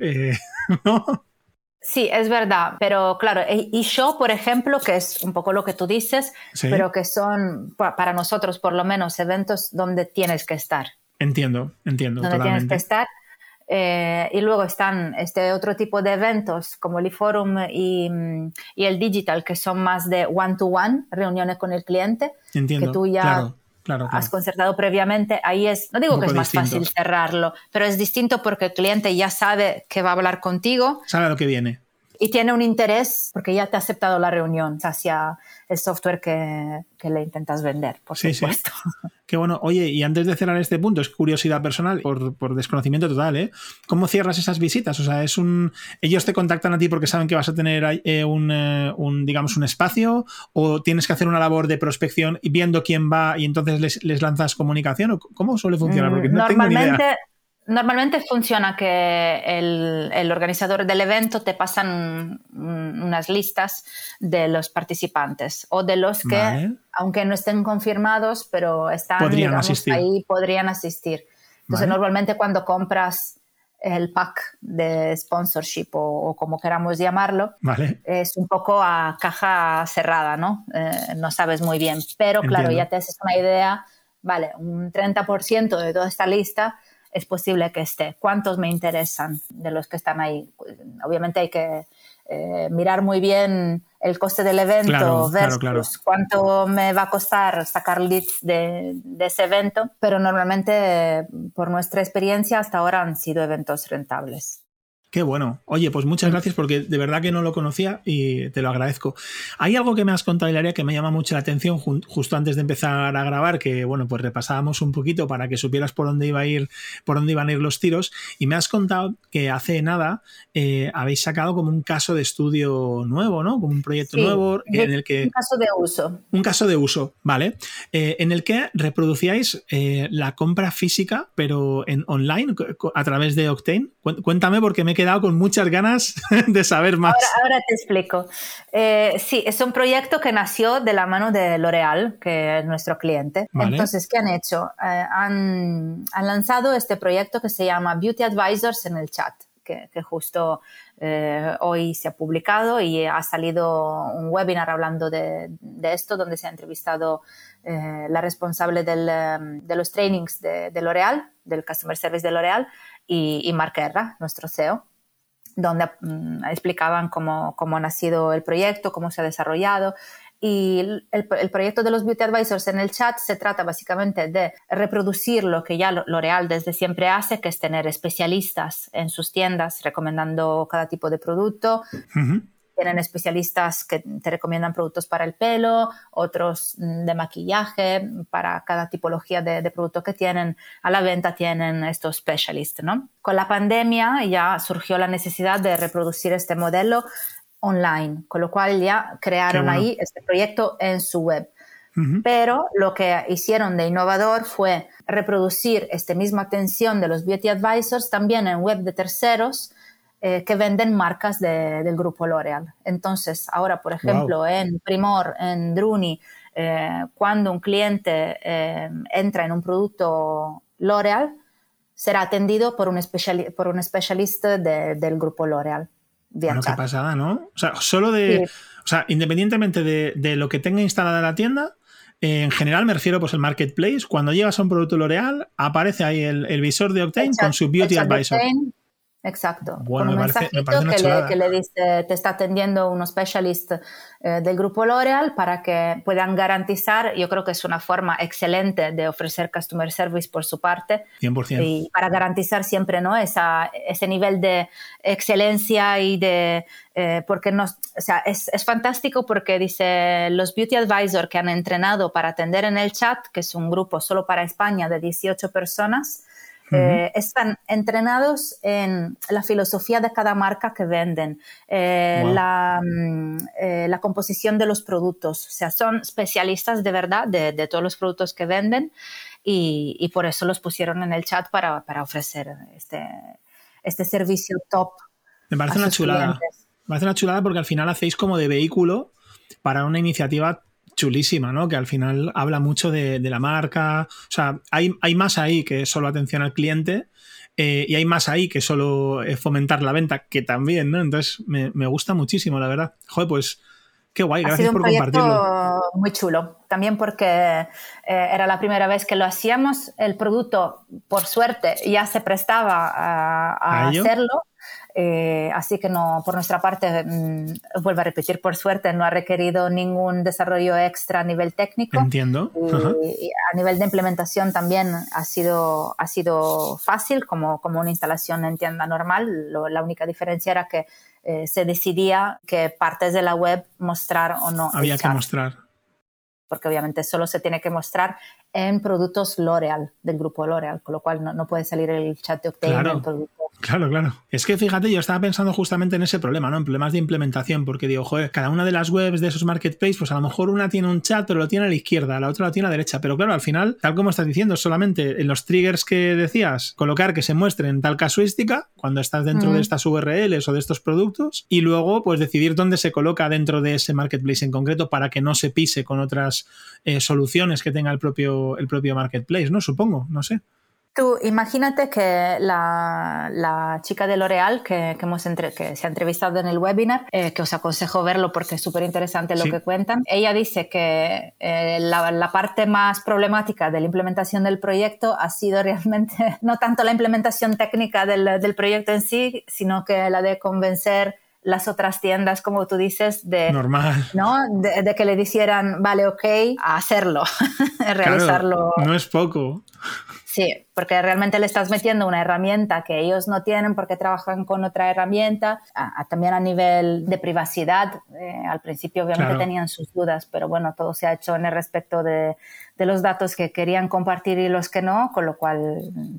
Eh, *laughs* sí, es verdad, pero claro, y yo, por ejemplo, que es un poco lo que tú dices, pero que son para nosotros por lo menos eventos donde tienes que estar. Entiendo, entiendo. Donde tienes que estar eh, y luego están este otro tipo de eventos como el forum y, y, el digital, que son más de one-to-one, reuniones con el cliente, Entiendo, que tú ya has concertado previamente. Ahí es, no digo que es más fácil cerrarlo, pero es distinto porque el cliente ya sabe que va a hablar contigo. Sabe lo que viene. Y tiene un interés porque ya te ha aceptado la reunión hacia el software que, le intentas vender, por supuesto. *laughs* Qué bueno. Oye, y antes de cerrar este punto, es curiosidad personal, por, desconocimiento total, ¿eh? ¿Cómo cierras esas visitas? O sea, es un. Ellos te contactan a ti porque saben que vas a tener eh, eh, un, digamos, un espacio, o tienes que hacer una labor de prospección viendo quién va y entonces les, lanzas comunicación, ¿cómo suele funcionar? Porque no Normalmente, tengo Normalmente funciona que el, organizador del evento te pasan unas listas de los participantes o de los que, aunque no estén confirmados, pero están ahí, podrían asistir. Entonces, normalmente cuando compras el pack de sponsorship o, como queramos llamarlo, es un poco a caja cerrada, ¿no? Eh, no sabes muy bien, pero claro, ya te haces una idea, vale, un 30% de toda esta lista es posible que esté. ¿Cuántos me interesan de los que están ahí? Obviamente hay que eh, mirar muy bien el coste del evento, ver cuánto me va a costar sacar leads de, de, ese evento, pero normalmente por nuestra experiencia hasta ahora han sido eventos rentables. Qué bueno. Oye, pues muchas gracias porque de verdad que no lo conocía y te lo agradezco. Hay algo que me has contado, Hilaria, que me llama mucho la atención justo antes de empezar a grabar, que bueno, pues repasábamos un poquito para que supieras por dónde iba a ir, por dónde iban a ir los tiros. Y me has contado que hace nada eh, habéis sacado como un caso de estudio nuevo, ¿no? Como un proyecto nuevo en el que. Un caso de uso. Un caso de uso, ¿vale? Eh, en el que reproducíais eh, la compra física, pero en online, a través de Octane. Cuéntame porque me he quedado con muchas ganas *laughs* de saber más. Ahora, te explico. Eh, sí, es un proyecto que nació de la mano de L'Oreal, que es nuestro cliente. Entonces, ¿qué han hecho? Eh, han, lanzado este proyecto que se llama Beauty Advisors en el chat. Que, justo eh, hoy se ha publicado y ha salido un webinar hablando de, esto, donde se ha entrevistado la responsable de los trainings de, L'Oreal, del Customer Service de L'Oreal, y, y Mark Erra, nuestro CEO donde mm, explicaban cómo, cómo, ha nacido el proyecto, cómo se ha desarrollado. Y el, el, proyecto de los Beauty Advisors en el chat se trata básicamente de reproducir lo que ya L'Oreal desde siempre hace, que es tener especialistas en sus tiendas recomendando cada tipo de producto tienen especialistas que te recomiendan productos para el pelo, otros mm, de maquillaje, para cada tipología de, producto que tienen a la venta tienen estos specialists, ¿no? Con la pandemia ya surgió la necesidad de reproducir este modelo online, con lo cual ya crearon ahí este proyecto en su web. Pero lo que hicieron de innovador fue reproducir esta misma atención de los beauty advisors también en web de terceros eh, que venden marcas del grupo L'Oreal. Entonces, ahora, por ejemplo, en Primor, en Druni, eh, cuando un cliente eh, entra en un producto L'Oreal, será atendido por un, por un especialista del grupo L'Oreal. Bueno, qué pasada, ¿no? O sea, solo de. O sea, independientemente de, lo que tenga instalada la tienda, en general me refiero pues el marketplace. Cuando llegas a un producto L'Oreal, aparece ahí el, visor de Octane con su Beauty Advisor. Exacto. con un mensajito que, le, que, le, dice, te está atendiendo un specialist eh, del grupo L'Oreal para que puedan garantizar, yo creo que es una forma excelente de ofrecer customer service por su parte. 100%. Y para garantizar siempre ¿no? Esa, ese nivel de excelencia y de... Eh, porque no, o sea, es, es, fantástico porque dice los Beauty Advisor que han entrenado para atender en el chat, que es un grupo solo para España de 18 personas, eh, están entrenados en la filosofía de cada marca que venden, eh, mm, eh, la, composición de los productos. O sea, son especialistas de verdad de, todos los productos que venden y, por eso los pusieron en el chat para, ofrecer este, este servicio top. Me parece una chulada. Me parece una chulada porque al final hacéis como de vehículo para una iniciativa chulísima, ¿no? Que al final habla mucho de, la marca. O sea, hay, hay, más ahí que solo atención al cliente. Eh, y hay más ahí que solo fomentar la venta, que también, ¿no? Entonces me, gusta muchísimo, la verdad. Joder, pues qué guay, gracias por compartirlo. Muy chulo, también porque eh, era la primera vez que lo hacíamos. El producto, por suerte, ya se prestaba a, hacerlo eh, así que no, por nuestra parte, mm, vuelvo a repetir, por suerte no ha requerido ningún desarrollo extra a nivel técnico. Entiendo. Y, a nivel de implementación también ha sido, ha sido fácil, como, como una instalación en tienda normal. la única diferencia era que eh, se decidía qué partes de la web mostrar o no. Había que mostrar. Porque obviamente solo se tiene que mostrar en productos L'Oreal, del grupo L'Oreal, con lo cual no, puede salir el chat de Octane en producto Claro, claro. Es que fíjate, yo estaba pensando justamente en ese problema, ¿no? En problemas de implementación, porque digo, joder, cada una de las webs de esos marketplaces, pues a lo mejor una tiene un chat, pero lo tiene a la izquierda, la otra lo tiene a la derecha. Pero claro, al final, tal como estás diciendo, solamente en los triggers que decías, colocar que se muestren tal casuística cuando estás dentro de mm. estas URLs o de estos productos, y luego, pues decidir dónde se coloca dentro de ese marketplace en concreto para que no se pise con otras eh, soluciones que tenga el propio, el propio marketplace, ¿no? Supongo, no sé. Tú imagínate que la, chica de L'Oreal que, que, que se ha entrevistado en el webinar, eh, que os aconsejo verlo porque es súper interesante lo que cuentan, ella dice que eh, la, parte más problemática de la implementación del proyecto ha sido realmente *laughs* no tanto la implementación técnica del, del proyecto en sí, sino que la de convencer las otras tiendas, como tú dices, de, Normal. ¿no? de, que le dijeran, vale, ok, a hacerlo, *laughs* realizarlo. no es poco. Sí, porque realmente le estás metiendo una herramienta que ellos no tienen porque trabajan con otra herramienta. también a nivel de privacidad, eh, al principio obviamente tenían sus dudas, pero bueno, todo se ha hecho en el respecto de, de los datos que querían compartir y los que no, con lo cual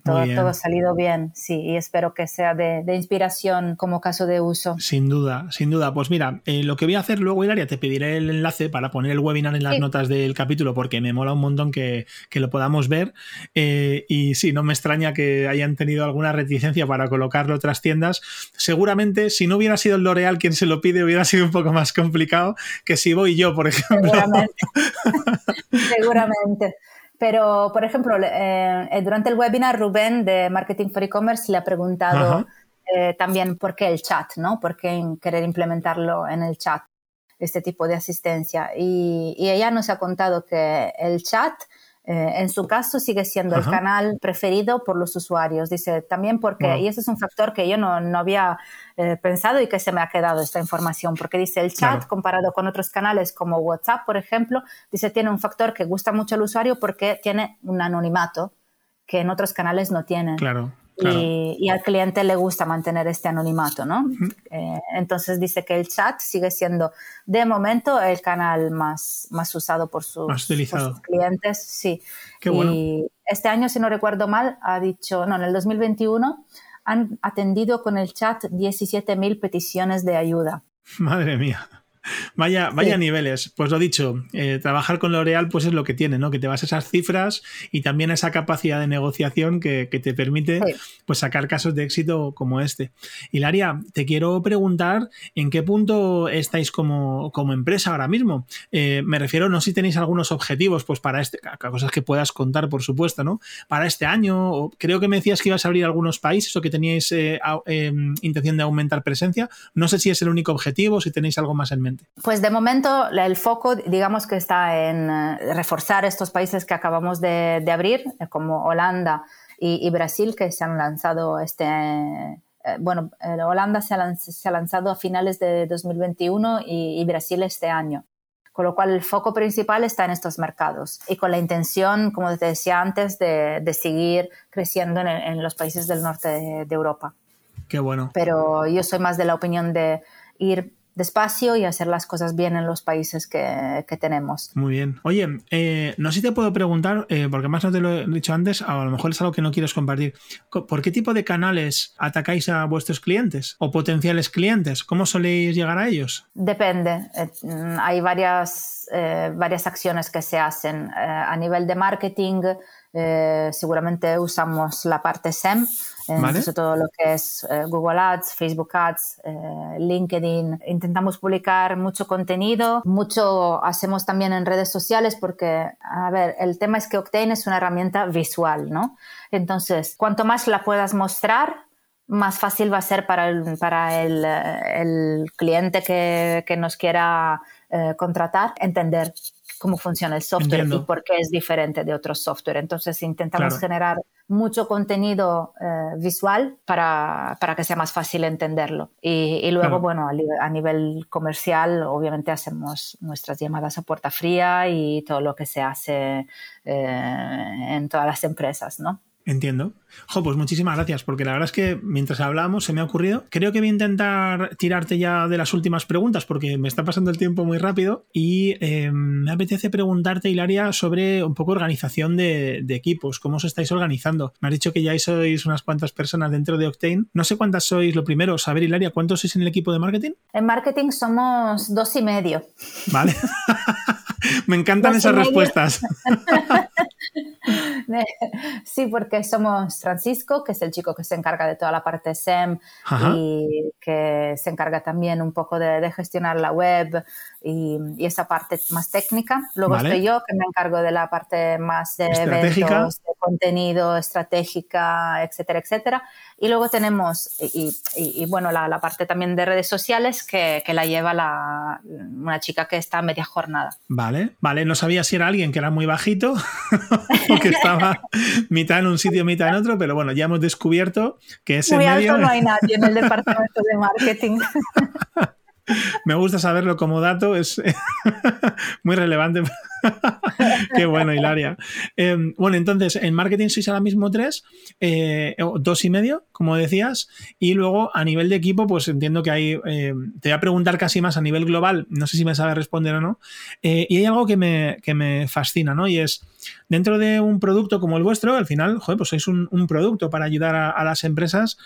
todo, todo ha salido bien, sí, y espero que sea de, inspiración como caso de uso. Sin duda, sin duda. Pues mira, eh, lo que voy a hacer luego, Hilaria, te pediré el enlace para poner el webinar en las notas del capítulo porque me mola un montón que, que lo podamos ver. Eh, y sí, no me extraña que hayan tenido alguna reticencia para colocarlo otras tiendas. Seguramente, si no hubiera sido el L'Oreal quien se lo pide, hubiera sido un poco más complicado que si voy yo, por ejemplo. Seguramente. *laughs* Seguramente. Pero, por ejemplo, eh, eh, durante el webinar, Rubén de Marketing for E-Commerce le ha preguntado eh, también por qué el chat, ¿no? ¿Por qué querer implementarlo en el chat, este tipo de asistencia? Y, y ella nos ha contado que el chat eh, en su caso sigue siendo el canal preferido por los usuarios. Dice también porque, y ese es un factor que yo no, no había eh, pensado y que se me ha quedado esta información, porque dice el chat comparado con otros canales como WhatsApp, por ejemplo, dice tiene un factor que gusta mucho al usuario porque tiene un anonimato que en otros canales no tienen. Claro. Y, al cliente le gusta mantener este anonimato, ¿no? Eh, entonces dice que el chat sigue siendo de momento el canal más, más usado por sus, clientes, sí. y este año, si no recuerdo mal, ha dicho, no, en el 2021 han atendido con el chat 17.000 peticiones de ayuda. Madre mía. Vaya, vaya niveles. Pues lo dicho, eh, trabajar con L'Oreal pues es lo que tiene, ¿no? Que te vas a esas cifras y también esa capacidad de negociación que, te permite pues sacar casos de éxito como este. Hilaria, te quiero preguntar en qué punto estáis como, como empresa ahora mismo. Eh, me refiero, no si tenéis algunos objetivos, pues para este, cosas que puedas contar, por supuesto, ¿no? Para este año, creo que me decías que ibas a abrir algunos países o que teníais eh, em, intención de aumentar presencia. No sé si es el único objetivo, si tenéis algo más en mente. Pues de momento el foco, digamos que está en eh, reforzar estos países que acabamos de, abrir, eh, como Holanda y, Brasil, que se han lanzado este... Eh, bueno, Holanda se ha, lanzado a finales de 2021 y, Brasil este año. Con lo cual el foco principal está en estos mercados y con la intención, como te decía antes, de, seguir creciendo en, los países del norte de, de Europa. Qué bueno. Pero yo soy más de la opinión de ir despacio y hacer las cosas bien en los países que, tenemos. Muy bien. Oye, eh, no sé si te puedo preguntar, eh, porque más no te lo he dicho antes, a lo mejor es algo que no quieres compartir. ¿Por qué tipo de canales atacáis a vuestros clientes o potenciales clientes? ¿Cómo soléis llegar a ellos? Depende. Eh, hay varias, varias acciones que se hacen. a nivel de marketing, seguramente usamos la parte SEM entonces, todo lo que es eh, Google Ads, Facebook Ads, eh, LinkedIn. Intentamos publicar mucho contenido, mucho hacemos también en redes sociales porque, a ver, el tema es que Octane es una herramienta visual, ¿no? Entonces, cuanto más la puedas mostrar, más fácil va a ser para el, para el, el cliente que, que, nos quiera eh, contratar entender cómo funciona el software y por qué es diferente de otros software. Entonces intentamos generar mucho contenido eh, visual para, para, que sea más fácil entenderlo. Y, luego, bueno, a, nivel comercial, obviamente hacemos nuestras llamadas a puerta fría y todo lo que se hace eh, en todas las empresas, ¿no? Entiendo. Jo, pues muchísimas gracias, porque la verdad es que mientras hablábamos se me ha ocurrido. Creo que voy a intentar tirarte ya de las últimas preguntas, porque me está pasando el tiempo muy rápido. Y eh, me apetece preguntarte, Hilaria, sobre un poco organización de, equipos, cómo os estáis organizando. Me has dicho que ya sois unas cuantas personas dentro de Octane. No sé cuántas sois, lo primero, saber, Hilaria, ¿cuántos sois en el equipo de marketing? En marketing somos dos y medio. Vale. *laughs* *laughs* me encantan esas respuestas. *laughs* sí, porque somos Francisco, que es el chico que se encarga de toda la parte SEM y que se encarga también un poco de, gestionar la web y, esa parte más técnica. Luego estoy yo, que me encargo de la parte más de eventos, de contenido, estratégica, etcétera, etcétera. Y luego tenemos, y, bueno, la, parte también de redes sociales que, la lleva la, una chica que está a media jornada. Vale, vale, no sabía si era alguien que era muy bajito *laughs* o que estaba mitad en un sitio, mitad en otro, pero bueno, ya hemos descubierto que ese muy medio... alto no hay *laughs* nadie en el departamento de marketing. *laughs* *laughs* Me gusta saberlo como dato, es *laughs* muy relevante *laughs* Qué bueno, Hilaria. Em, bueno, entonces, en marketing sois ahora mismo tres, eh, dos y medio, como decías, y luego a nivel de equipo, pues entiendo que hay, em, te voy a preguntar casi más a nivel global, no sé si me sabes responder o no, eh, y hay algo que me, me, fascina, ¿no? Y es, dentro de un producto como el vuestro, al final, joder, pues sois un, producto para ayudar a, las empresas,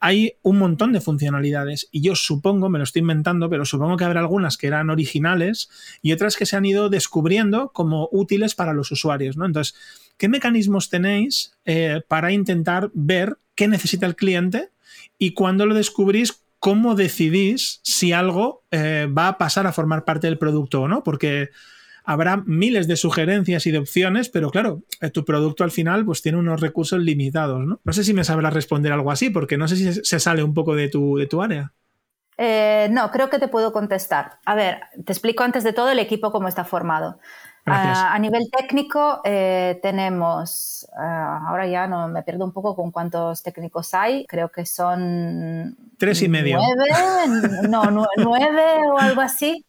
hay un montón de funcionalidades, y yo supongo, me lo estoy inventando, pero supongo que habrá algunas que eran originales y otras que se han ido descubriendo como útiles para los usuarios. ¿no? Entonces, ¿qué mecanismos tenéis eh, para intentar ver qué necesita el cliente y cuando lo descubrís, cómo decidís si algo eh, va a pasar a formar parte del producto o no? Porque habrá miles de sugerencias y de opciones, pero claro, eh, tu producto al final pues tiene unos recursos limitados, ¿no? No sé si me sabrás responder algo así, porque no sé si se sale un poco de tu, de tu área. no, creo que te puedo contestar. A ver, te explico antes de todo el equipo cómo está formado. A, nivel técnico eh, tenemos, ah, ahora ya no me pierdo un poco con cuántos técnicos hay, creo que son... Tres y medio. Nueve, no, nueve o algo así.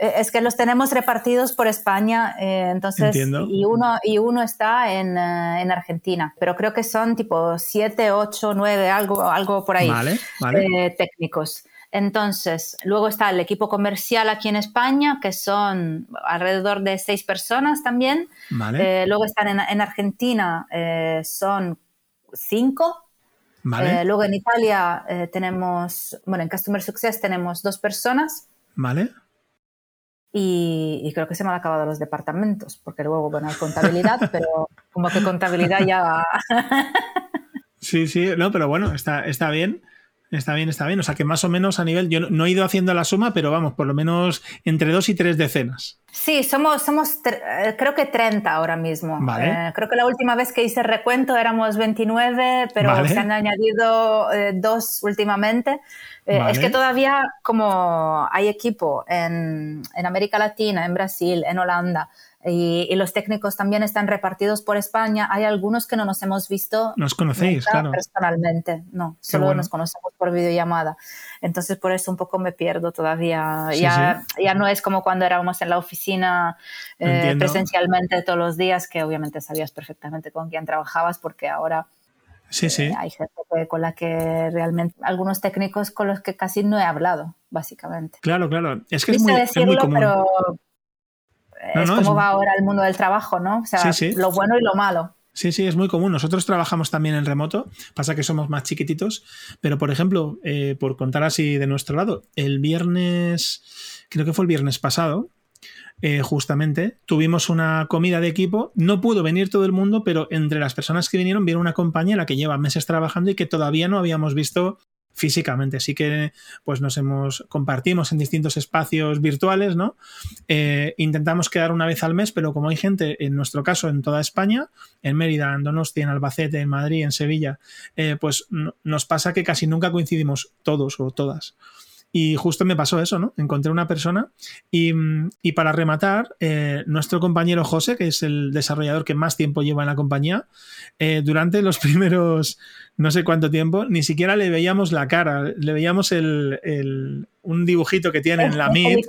Eh, es que los tenemos repartidos por España, eh, entonces, y uno, y uno está en, en, Argentina, pero creo que son tipo siete, ocho, nueve, algo, algo por ahí, vale, vale. técnicos. Entonces, luego está el equipo comercial aquí en España, que son alrededor de seis personas también. Eh, luego están en, Argentina, eh, son cinco. Eh, luego en Italia tenemos, bueno, en Customer Success tenemos dos personas. Vale. Y, creo que se me han acabado los departamentos, porque luego, bueno, hay contabilidad, *laughs* pero como que contabilidad ya... sí, sí, no, pero bueno, está, está bien. Está bien, está bien. O sea que más o menos a nivel, yo no, he ido haciendo la suma, pero vamos, por lo menos entre dos y tres decenas. Sí, somos, somos eh, creo que 30 ahora mismo. Eh, creo que la última vez que hice recuento éramos 29, pero se han añadido eh, dos últimamente. Es que todavía como hay equipo en, en América Latina, en Brasil, en Holanda, y, los técnicos también están repartidos por España. Hay algunos que no nos hemos visto nos conocéis, claro. personalmente, no, solo nos conocemos por videollamada. Entonces por eso un poco me pierdo todavía. ya, ya no es como cuando éramos en la oficina eh, presencialmente todos los días, que obviamente sabías perfectamente con quién trabajabas, porque ahora... Sí, sí. Eh, hay gente con la que realmente, algunos técnicos con los que casi no he hablado, básicamente. Claro, claro. Es que es muy, es muy, común. Pero es como va ahora el mundo del trabajo, ¿no? O sea, lo bueno y lo malo. Sí, sí, es muy común. Nosotros trabajamos también en remoto, pasa que somos más chiquititos, pero por ejemplo, eh, por contar así de nuestro lado, el viernes, creo que fue el viernes pasado, eh, justamente, tuvimos una comida de equipo, no pudo venir todo el mundo, pero entre las personas que vinieron viene una compañera que lleva meses trabajando y que todavía no habíamos visto físicamente. Así que pues nos hemos compartimos en distintos espacios virtuales, ¿no? Eh, intentamos quedar una vez al mes, pero como hay gente, en nuestro caso, en toda España, en Mérida, en Donostia, en Albacete, en Madrid, en Sevilla, eh, pues nos pasa que casi nunca coincidimos todos o todas. Y justo me pasó eso, ¿no? Encontré una persona y, para rematar, eh, nuestro compañero José, que es el desarrollador que más tiempo lleva en la compañía, durante los *laughs* primeros no sé cuánto tiempo, ni siquiera le veíamos la cara, le veíamos el, un dibujito que tiene en la Meet.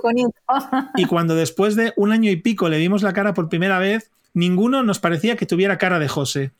*laughs* y cuando después de un año y pico le vimos la cara por primera vez, ninguno nos parecía que tuviera cara de José.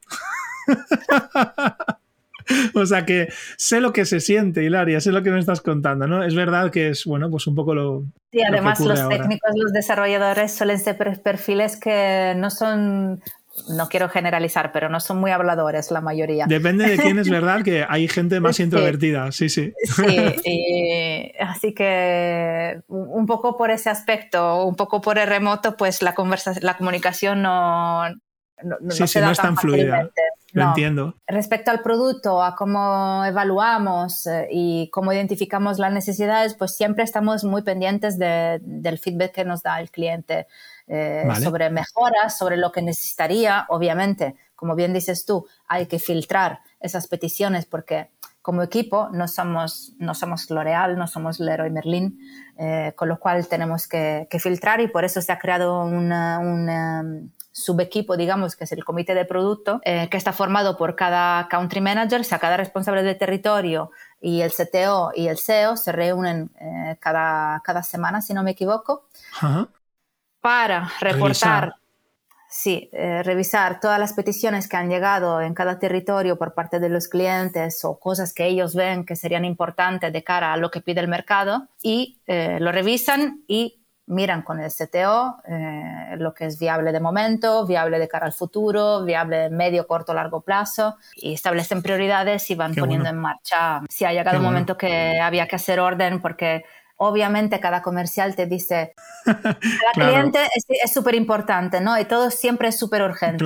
*laughs* *laughs* o sea que sé lo que se siente, Hilaria, sé lo que me estás contando, ¿no? Es verdad que es, bueno, pues un poco lo. Sí, además los técnicos, los desarrolladores suelen ser perfiles que no son no quiero generalizar, pero no son muy habladores la mayoría. Depende de quién es *laughs* verdad, que hay gente más introvertida, sí, sí. Sí, *laughs* así que un poco por ese aspecto, un poco por el remoto, pues la, la comunicación no, no, no, sí, no es tan fluida. Lo entiendo. Respecto al producto, a cómo evaluamos eh, y cómo identificamos las necesidades, pues siempre estamos muy pendientes del feedback que nos da el cliente eh, sobre mejoras, sobre lo que necesitaría. Obviamente, como bien dices tú, hay que filtrar esas peticiones porque como equipo no somos, no somos L'Oreal, no somos Leroy Merlin, eh, con lo cual tenemos que, filtrar y por eso se ha creado un subequipo, digamos, que es el comité de producto, eh, que está formado por cada country manager, o sea, cada responsable de territorio y el CTO y el SEO se reúnen eh, cada, cada semana, si no me equivoco, para reportar. Sí, eh, revisar todas las peticiones que han llegado en cada territorio por parte de los clientes o cosas que ellos ven que serían importantes de cara a lo que pide el mercado y lo revisan y miran con el CTO eh, lo que es viable de momento, viable de cara al futuro, viable medio, corto, largo plazo y establecen prioridades y van poniendo en marcha. Si ha llegado un momento que había que hacer orden porque obviamente cada comercial te dice, *laughs* cada cliente es súper importante, ¿no? Y todo siempre es súper urgente.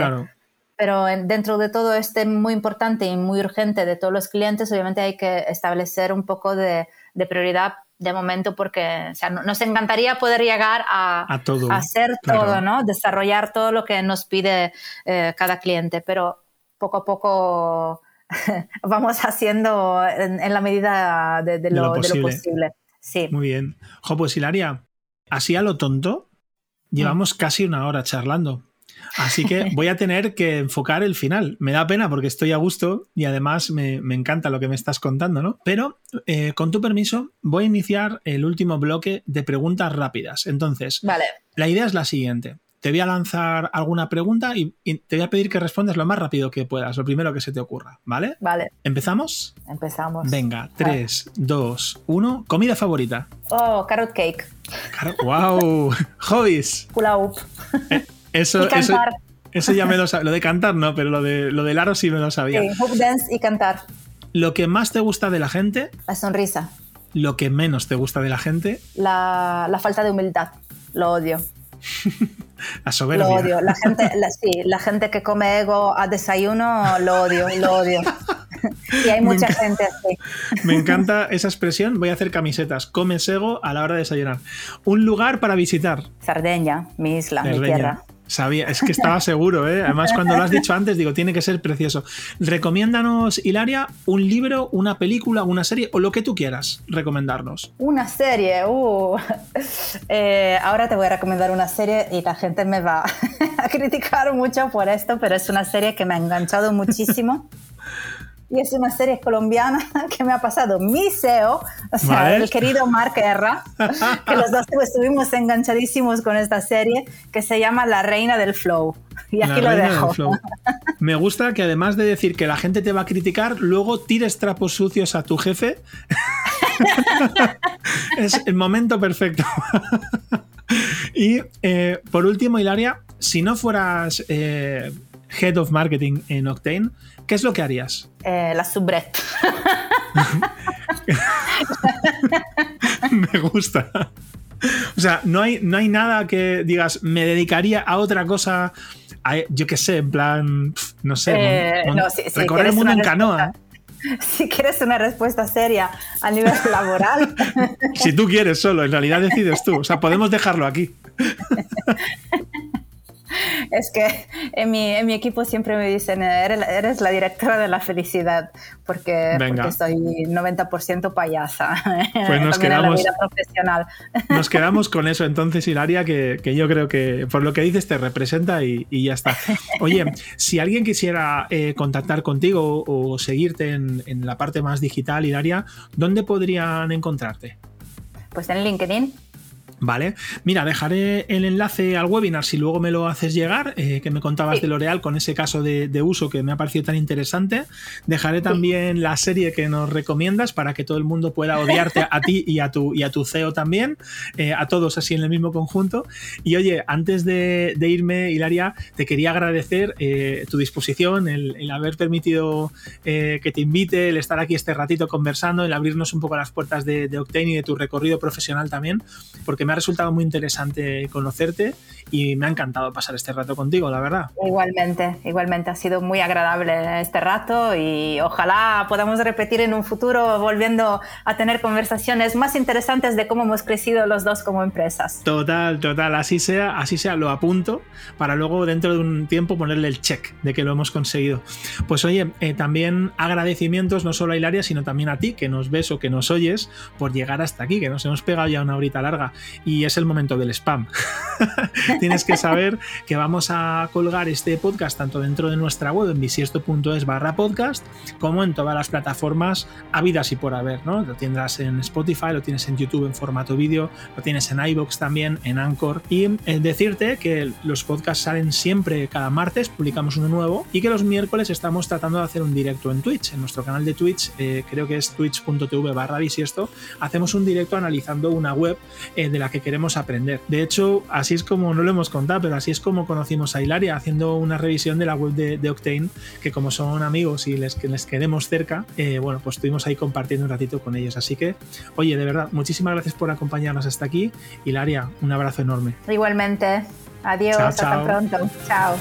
Pero dentro de todo este muy importante y muy urgente de todos los clientes, obviamente hay que establecer un poco de, de prioridad de momento porque nos encantaría poder llegar a, hacer todo, ¿no? Desarrollar todo lo que nos pide eh, cada cliente, pero poco a poco *laughs* vamos haciendo en, la medida de, lo, posible. Sí. Muy bien. Jo, pues Hilaria, así a lo tonto, llevamos mm. casi una hora charlando. Así que *laughs* voy a tener que enfocar el final. Me da pena porque estoy a gusto y además me, encanta lo que me estás contando, ¿no? Pero eh, con tu permiso, voy a iniciar el último bloque de preguntas rápidas. Entonces, vale. la idea es la siguiente. Te voy a lanzar alguna pregunta y, te voy a pedir que respondas lo más rápido que puedas, lo primero que se te ocurra, ¿vale? Vale. ¿Empezamos? Empezamos. Venga, 3, 2, 1. ¿Comida favorita? Oh, carrot cake. ¡Wow! *laughs* ¿Hobbies? Hula eh, eso, eso, ya me lo sabía. Lo de cantar no, pero lo, de, lo del aro sí me lo sabía. Sí, hoop dance y cantar. Lo que más te gusta de la gente. La sonrisa. Lo que menos te gusta de la gente. La, la falta de humildad. Lo odio. *laughs* la soberbia. Lo odio. La gente, sí, la gente que come ego a desayuno, lo odio, lo odio. *laughs* y hay mucha gente así. Me encanta esa expresión. Voy a hacer camisetas. Come ego a la hora de desayunar. Un lugar para visitar. Sardeña, mi isla, mi tierra. Sabía, es que estaba seguro, ¿eh? Además, cuando lo has dicho antes, digo, tiene que ser precioso. Recomiéndanos, Hilaria, un libro, una película, una serie o lo que tú quieras recomendarnos. Una serie, uh. Eh, ahora te voy a recomendar una serie y la gente me va *laughs* a criticar mucho por esto, pero es una serie que me ha enganchado muchísimo. Y es una serie colombiana *laughs* que me ha pasado mi SEO, o sea, el querido Mark Erra, *laughs* que los dos estuvimos enganchadísimos con esta serie que se llama La Reina del Flow. Y aquí lo dejo. *laughs* Me gusta que además de decir que la gente te va a criticar, luego tires trapos sucios a tu jefe. es el momento perfecto. y eh, por último, Hilaria, si no fueras eh, Head of Marketing en Octane, ¿qué es lo que harías? Eh, la subret. *laughs* Me gusta. O sea, no hay, no hay nada que digas, me dedicaría a otra cosa, yo qué sé, en plan, no sé, eh, recorrer el mundo en canoa. *laughs* Si quieres una respuesta seria a nivel laboral. *laughs* si tú quieres solo, en realidad decides tú. O sea, podemos dejarlo aquí. *laughs* es que en mi, en mi, equipo siempre me dicen, eres, la directora de la felicidad, porque, porque soy 90% payasa. Pues *laughs* nos quedamos, profesional. *laughs* nos quedamos con eso entonces, Hilaria, que, que, yo creo que por lo que dices te representa y, y ya está. Oye, si alguien quisiera eh, contactar contigo o seguirte en, en la parte más digital, Hilaria, ¿dónde podrían encontrarte? Pues en LinkedIn Vale, mira, dejaré el enlace al webinar si luego me lo haces llegar, eh, que me contabas de L'Oreal con ese caso de, uso que me ha parecido tan interesante. Dejaré también la serie que nos recomiendas para que todo el mundo pueda odiarte a ti y a tu, y a tu CEO también, eh, a todos así en el mismo conjunto. Y oye, antes de, irme, Hilaria, te quería agradecer eh, tu disposición, el, haber permitido que te invite, el estar aquí este ratito conversando, el abrirnos un poco las puertas de, de Octane y de tu recorrido profesional también, porque me ha resultado muy interesante conocerte y me ha encantado pasar este rato contigo, la verdad. Igualmente, igualmente ha sido muy agradable este rato y ojalá podamos repetir en un futuro volviendo a tener conversaciones más interesantes de cómo hemos crecido los dos como empresas. Total, total, así sea, así sea, lo apunto para luego dentro de un tiempo ponerle el check de que lo hemos conseguido. Pues oye, eh, también agradecimientos no solo a Hilaria, sino también a ti que nos ves o que nos oyes por llegar hasta aquí, que nos hemos pegado ya una horita larga y es el momento del spam. *laughs* Tienes que saber que vamos a colgar este podcast tanto dentro de nuestra web en bisiesto.es barra podcast como en todas las plataformas habidas y por haber, ¿no? Lo tendrás en Spotify, lo tienes en YouTube en formato vídeo, lo tienes en iBox también, en Anchor y eh, decirte que los podcasts salen siempre cada martes, publicamos uno nuevo y que los miércoles estamos tratando de hacer un directo en Twitch, en nuestro canal de Twitch, eh, creo que es twitch.tv barra bisiesto, hacemos un directo analizando una web eh, de la que queremos aprender. De hecho, así es como no lo hemos contado, pero así es como conocimos a Hilaria haciendo una revisión de la web de, Octane, que como son amigos y les, les queremos cerca, eh, bueno, pues estuvimos ahí compartiendo un ratito con ellos. Así que, oye, de verdad, muchísimas gracias por acompañarnos hasta aquí. Hilaria, un abrazo enorme. Igualmente. Adiós, hasta pronto. Chao.